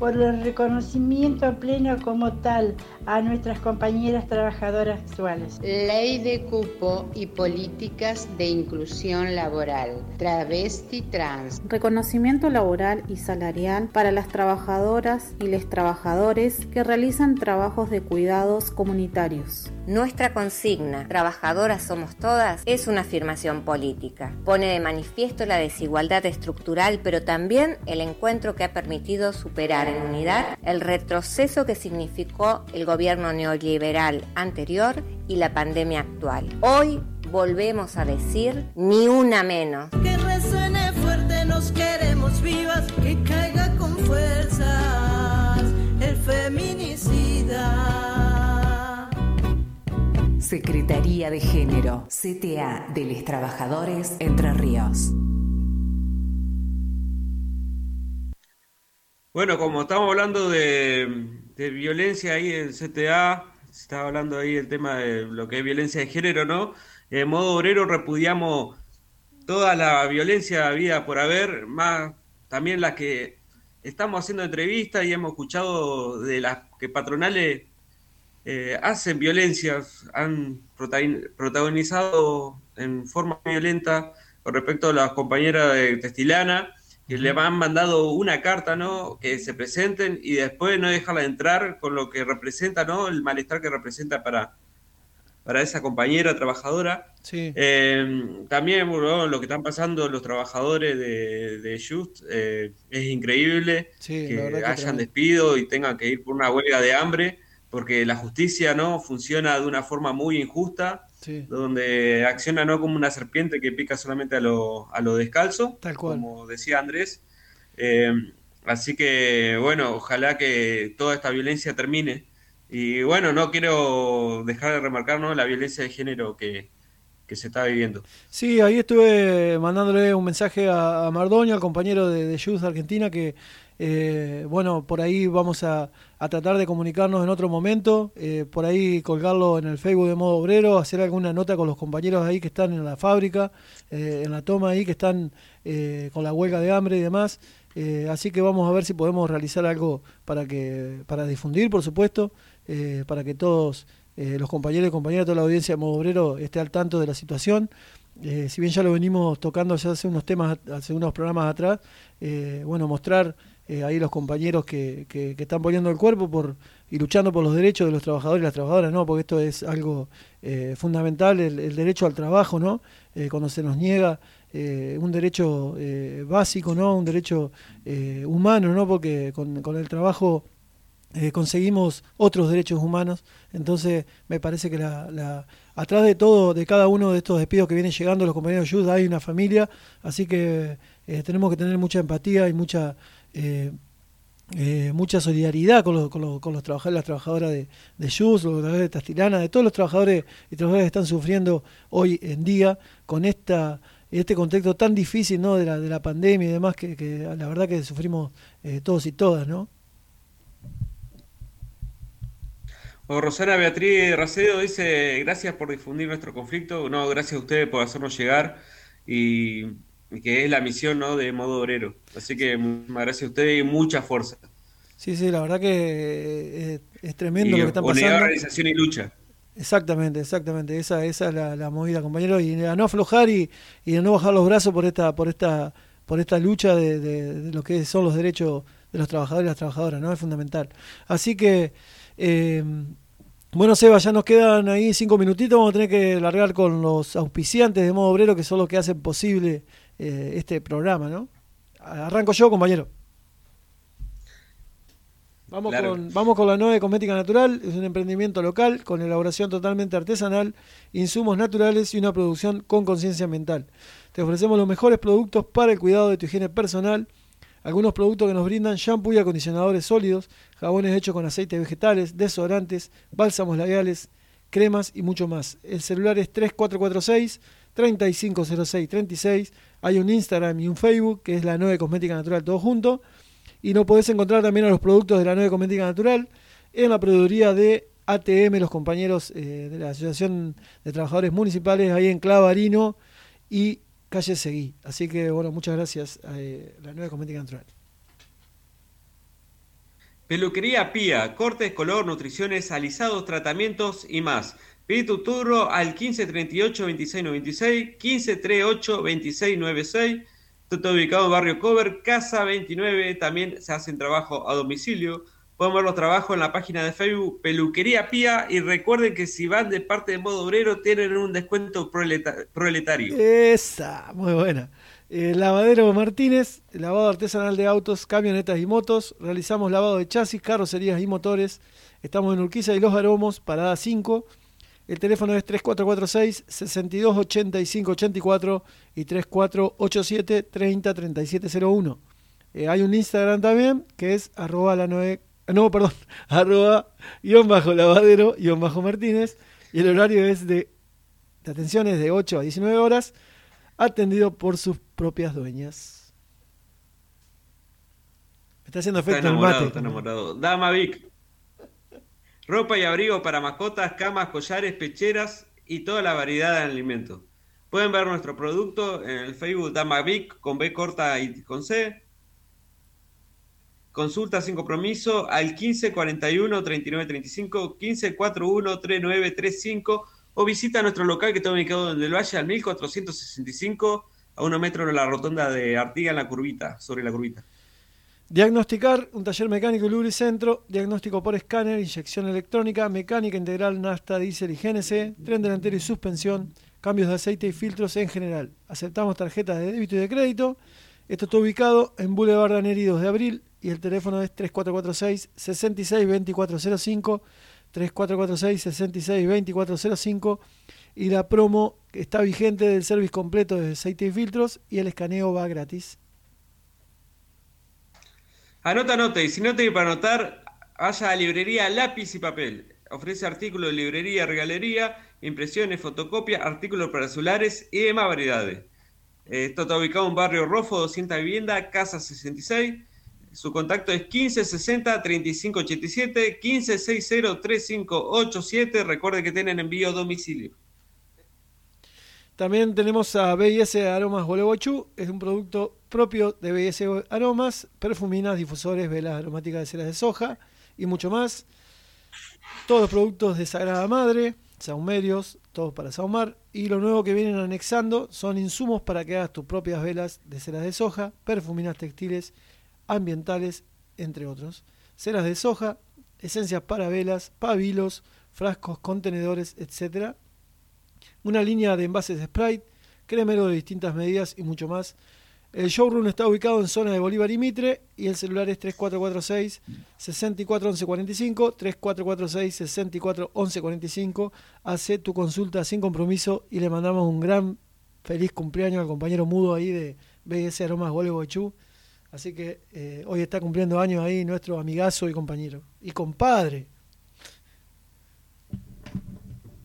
Por el reconocimiento pleno como tal a nuestras compañeras trabajadoras sexuales. Ley de cupo y políticas de inclusión laboral, travesti trans. Reconocimiento laboral y salarial para las trabajadoras y les trabajadores que realizan trabajos de cuidados comunitarios. Nuestra consigna, trabajadoras somos todas, es una afirmación política. Pone de manifiesto la desigualdad estructural, pero también el encuentro que ha permitido superar en unidad el retroceso que significó el gobierno neoliberal anterior y la pandemia actual. Hoy volvemos a decir ni una menos. Que resuene fuerte, nos queremos vivas, que caiga con fuerzas el feminicida. Secretaría de Género, CTA de los Trabajadores Entre Ríos. Bueno, como estamos hablando de, de violencia ahí en CTA, se estaba hablando ahí el tema de lo que es violencia de género, ¿no? En modo obrero repudiamos toda la violencia habida por haber, más también la que estamos haciendo entrevistas y hemos escuchado de las que patronales eh, hacen violencias, han protagonizado en forma violenta con respecto a las compañeras de Testilana, que le han mandado una carta, ¿no? Que se presenten y después no dejarla entrar con lo que representa, ¿no? El malestar que representa para, para esa compañera trabajadora. Sí. Eh, también lo que están pasando los trabajadores de, de Just eh, es increíble que, hayan despido y tengan que ir por una huelga de hambre porque la justicia no funciona de una forma muy injusta, donde acciona no como una serpiente que pica solamente a lo, a lo descalzo, Tal cual. como decía Andrés. Eh, así que bueno, ojalá que toda esta violencia termine. Y bueno, no quiero dejar de remarcar ¿no? la violencia de género que, que se está viviendo. Sí, ahí estuve mandándole un mensaje a, a Mardoño, al compañero de, de Youth Argentina, que eh, bueno, por ahí vamos a, a, tratar de comunicarnos en otro momento, eh, por ahí colgarlo en el Facebook de modo obrero, hacer alguna nota con los compañeros ahí que están en la fábrica, eh, en la toma ahí, que están eh, con la huelga de hambre y demás. Así que vamos a ver si podemos realizar algo para que para difundir, por supuesto, para que todos los compañeros y compañeras, toda la audiencia de modo obrero esté al tanto de la situación. Si bien ya lo venimos tocando ya hace unos temas, hace unos programas atrás, bueno, mostrar eh, ahí los compañeros que, que, están poniendo el cuerpo por y luchando por los derechos de los trabajadores y las trabajadoras, ¿no? Porque esto es algo eh, fundamental, el, derecho al trabajo, ¿no? Eh, cuando se nos niega un derecho básico, ¿no? Un derecho humano, ¿no? Porque con, con el trabajo conseguimos otros derechos humanos. Entonces, me parece que la, la, atrás de todo, de cada uno de estos despidos que vienen llegando los compañeros de hay una familia, así que tenemos que tener mucha empatía y mucha eh, eh, mucha solidaridad con, los, con, los, trabajadores, las trabajadoras de, de Yus, los trabajadores de Tastilana, de todos los trabajadores y trabajadoras que están sufriendo hoy en día con este contexto tan difícil ¿no? de, la, de la pandemia y demás que, la verdad que sufrimos eh, todos y todas, ¿no? Rosana Beatriz Racedo dice, gracias por difundir nuestro conflicto, no, gracias a ustedes por hacernos llegar y que es la misión ¿no? de modo obrero. Así que muchas gracias a ustedes y mucha fuerza. Sí, sí, la verdad que es, es tremendo y lo que está pasando. organización y lucha. Exactamente, exactamente. Esa, esa es la, la movida, compañero. Y a no aflojar y, y a no bajar los brazos por esta, por esta, por esta lucha de, de, de, lo que son los derechos de los trabajadores y las trabajadoras, ¿no? Es fundamental. Así que, eh, bueno, Seba, ya nos quedan ahí cinco minutitos. Vamos a tener que largar con los auspiciantes de modo obrero, que son los que hacen posible eh, este programa, ¿no? Arranco yo, compañero. Vamos, claro. con, vamos con la nueva cosmética natural, es un emprendimiento local con elaboración totalmente artesanal, insumos naturales y una producción con conciencia ambiental. Te ofrecemos los mejores productos para el cuidado de tu higiene personal, algunos productos que nos brindan shampoo y acondicionadores sólidos, jabones hechos con aceites vegetales, desodorantes, bálsamos labiales, cremas y mucho más. El celular es 3446 350636 hay un Instagram y un Facebook que es la 9 Cosmética Natural todo junto. Y no podés encontrar también a los productos de la 9 Cosmética Natural en la proveeduría de ATM, los compañeros eh, de la Asociación de Trabajadores Municipales, ahí en Clavarino y Calle Seguí. Así que, bueno, muchas gracias a eh, la 9 Cosmética Natural. Peluquería Pía, cortes, color, nutriciones, alisados, tratamientos y más. Pedí tu al 1538 2696, 1538 2696. Está ubicado en Barrio Cover, Casa 29. También se hacen trabajo a domicilio. Pueden ver los trabajos en la página de Facebook Peluquería Pía. Y recuerden que si van de parte de modo obrero, tienen un descuento proletario. Esa, muy buena. Eh, lavadero Martínez, lavado artesanal de autos, camionetas y motos. Realizamos lavado de chasis, carrocerías y motores. Estamos en Urquiza y Los Aromos, parada 5. El teléfono es 3446 628584 y 3487 303701. Eh, hay un Instagram también que es arroba la 9, no, perdón, *laughs* arroba guion bajo lavadero guion bajo Martínez y el horario es de, de atención es de 8 a 19 horas, atendido por sus propias dueñas. Me está haciendo efecto está enamorado, el mate. Está enamorado. Dama Vic. Ropa y abrigo para mascotas, camas, collares, pecheras y toda la variedad de alimentos. Pueden ver nuestro producto en el Facebook Dama Vic con B corta y con C. consulta sin compromiso al 1541 3935, 1541 3935 o visita nuestro local que está ubicado en el Valle al 1465 a uno metro de la rotonda de Artiga en la curvita, sobre la curvita. Diagnosticar, un taller mecánico y lubricentro, diagnóstico por escáner, inyección electrónica, mecánica integral, nafta, diésel y GNC, tren delantero y suspensión, cambios de aceite y filtros en general. Aceptamos tarjetas de débito y de crédito. Esto está ubicado en Boulevard Daneri 2 de abril y el teléfono es 3446 662405 3446 662405 y la promo está vigente del servicio completo de aceite y filtros y el escaneo va gratis. Anota, anota, y si no te para anotar, vaya a librería Lápiz y Papel. Ofrece artículos de librería, regalería, impresiones, fotocopia, artículos para celulares y demás variedades. Esto está ubicado en Barrio Rofo, 200 vivienda, Casa 66. Su contacto es 1560-3587, 1560-3587. Recuerde que tienen envío a domicilio. También tenemos a BIS Aromas Gualeguaychú, es un producto propio de BIS Aromas, perfuminas, difusores, velas aromáticas de ceras de soja y mucho más. Todos los productos de Sagrada Madre, saumerios, todos para saumar. Y lo nuevo que vienen anexando son insumos para que hagas tus propias velas de ceras de soja, perfuminas textiles, ambientales, entre otros. Ceras de soja, esencias para velas, pabilos, frascos, contenedores, etc una línea de envases Sprite, cremero de distintas medidas y mucho más. El showroom está ubicado en zona de Bolívar y Mitre y el celular es 3446 641145 3446 641145. Hace tu consulta sin compromiso y le mandamos un gran feliz cumpleaños al compañero mudo ahí de BS Aromas Gualeguaychú. Así que eh, hoy está cumpliendo años ahí nuestro amigazo y compañero. Y compadre.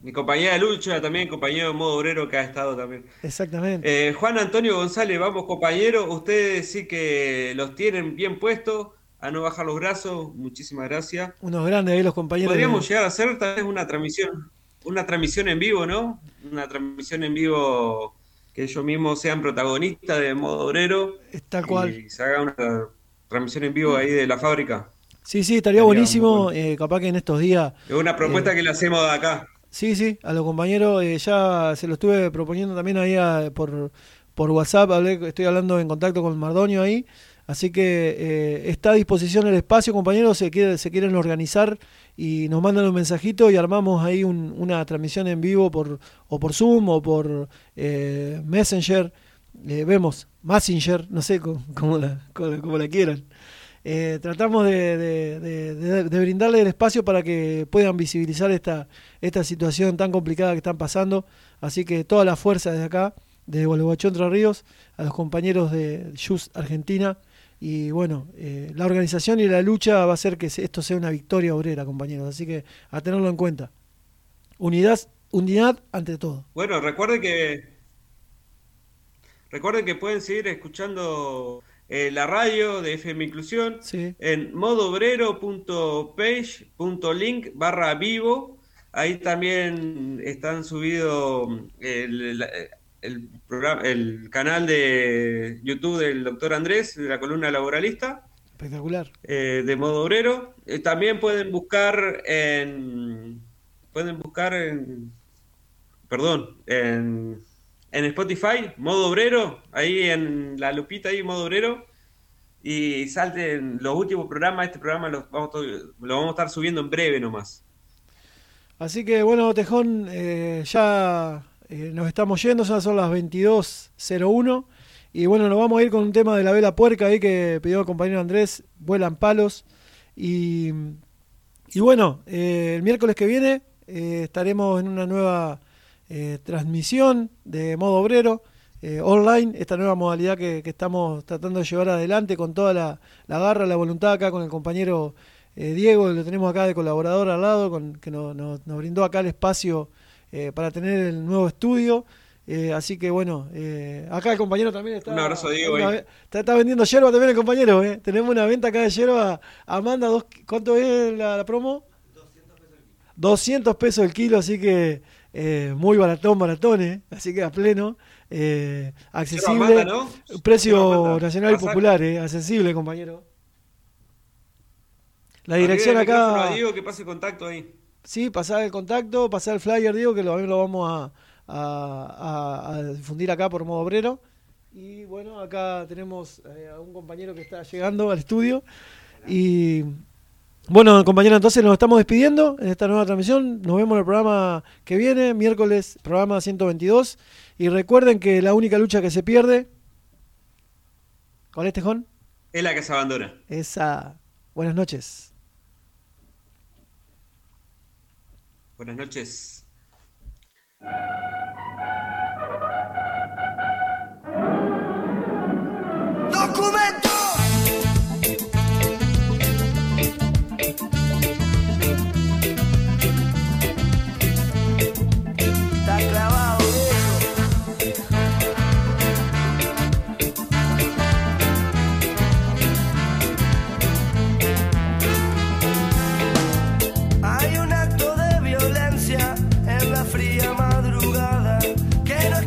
Mi compañera de lucha también, compañero de modo obrero que ha estado también. Exactamente. Eh, Juan Antonio González, vamos compañero, ustedes sí que los tienen bien puestos, a no bajar los brazos, muchísimas gracias. Unos grandes ahí los compañeros. Podríamos de- llegar a hacer tal vez una transmisión, una transmisión en vivo, ¿no? Una transmisión en vivo que ellos mismos sean protagonistas de modo obrero. Tal cual. Y se haga una transmisión en vivo ahí de la fábrica. Sí, sí, estaría buenísimo. eh, capaz que en estos días. Es una propuesta eh, que le hacemos de acá. Sí, sí, a los compañeros eh, ya se lo estuve proponiendo también ahí a- por, por WhatsApp, hablé, estoy hablando en contacto con Mardonio ahí, así que eh, está a disposición el espacio, compañeros, se, quiere- se quieren organizar y nos mandan un mensajito y armamos ahí un- una transmisión en vivo por o por Zoom o por eh, Messenger, eh, vemos, Messenger, no sé cómo, cómo la, cómo- cómo la quieran. Eh, tratamos de, brindarle el espacio para que puedan visibilizar esta, esta situación tan complicada que están pasando. Así que toda la fuerza desde acá, de Gualeguaychú Entre Ríos, a los compañeros de JUS Argentina. Y bueno, eh, la organización y la lucha va a hacer que esto sea una victoria obrera, compañeros. Así que a tenerlo en cuenta. Unidad, unidad ante todo. Bueno, recuerden que recuerden que pueden seguir escuchando eh, la radio de FM Inclusión en modoobrero.page.link barra vivo. Ahí también están subidos el, la- el programa, el canal de YouTube del doctor Andrés, de la columna laboralista Espectacular. eh, de modo obrero. Eh, también pueden buscar en pueden buscar en perdón, en, en Spotify, modo obrero, ahí en la lupita ahí, modo obrero, y salten los últimos programas, este programa lo vamos a estar subiendo en breve nomás. Así que bueno, Tejón, eh, ya eh, nos estamos yendo, ya son las 22.01 y bueno, nos vamos a ir con un tema de la vela puerca ahí que pidió el compañero Andrés, vuelan palos y, bueno, eh, el miércoles que viene estaremos en una nueva eh, transmisión de modo obrero. eh, online, esta nueva modalidad que, que estamos tratando de llevar adelante con toda la, la garra, la voluntad acá con el compañero eh, Diego, lo tenemos acá de colaborador al lado, con, que nos, brindó acá el espacio eh, para tener el nuevo estudio. Eh, así que bueno, eh, acá el compañero también está. Un abrazo a Diego una ahí. ve- está, está vendiendo yerba también el compañero. eh. Tenemos una venta acá de yerba. Amanda, dos, ¿cuánto es la, la promo? 200 pesos el kilo, así que eh, muy baratón, baratón, eh. así que a pleno, eh, accesible, precio nacional y popular, eh, accesible, compañero. La dirección acá. Diego que pase contacto ahí. Sí, pasar el contacto, pasar el flyer, Diego, que lo, lo vamos a, a, difundir acá por modo obrero. Y bueno, acá tenemos a un compañero que está llegando al estudio. Y bueno, compañero, entonces nos estamos despidiendo en esta nueva transmisión. Nos vemos en el programa que viene, miércoles, programa 122. Y recuerden que la única lucha que se pierde. ¿Cuál es, Tejón? Es la que se abandona. Esa. Buenas noches. Buenas noches. ¡No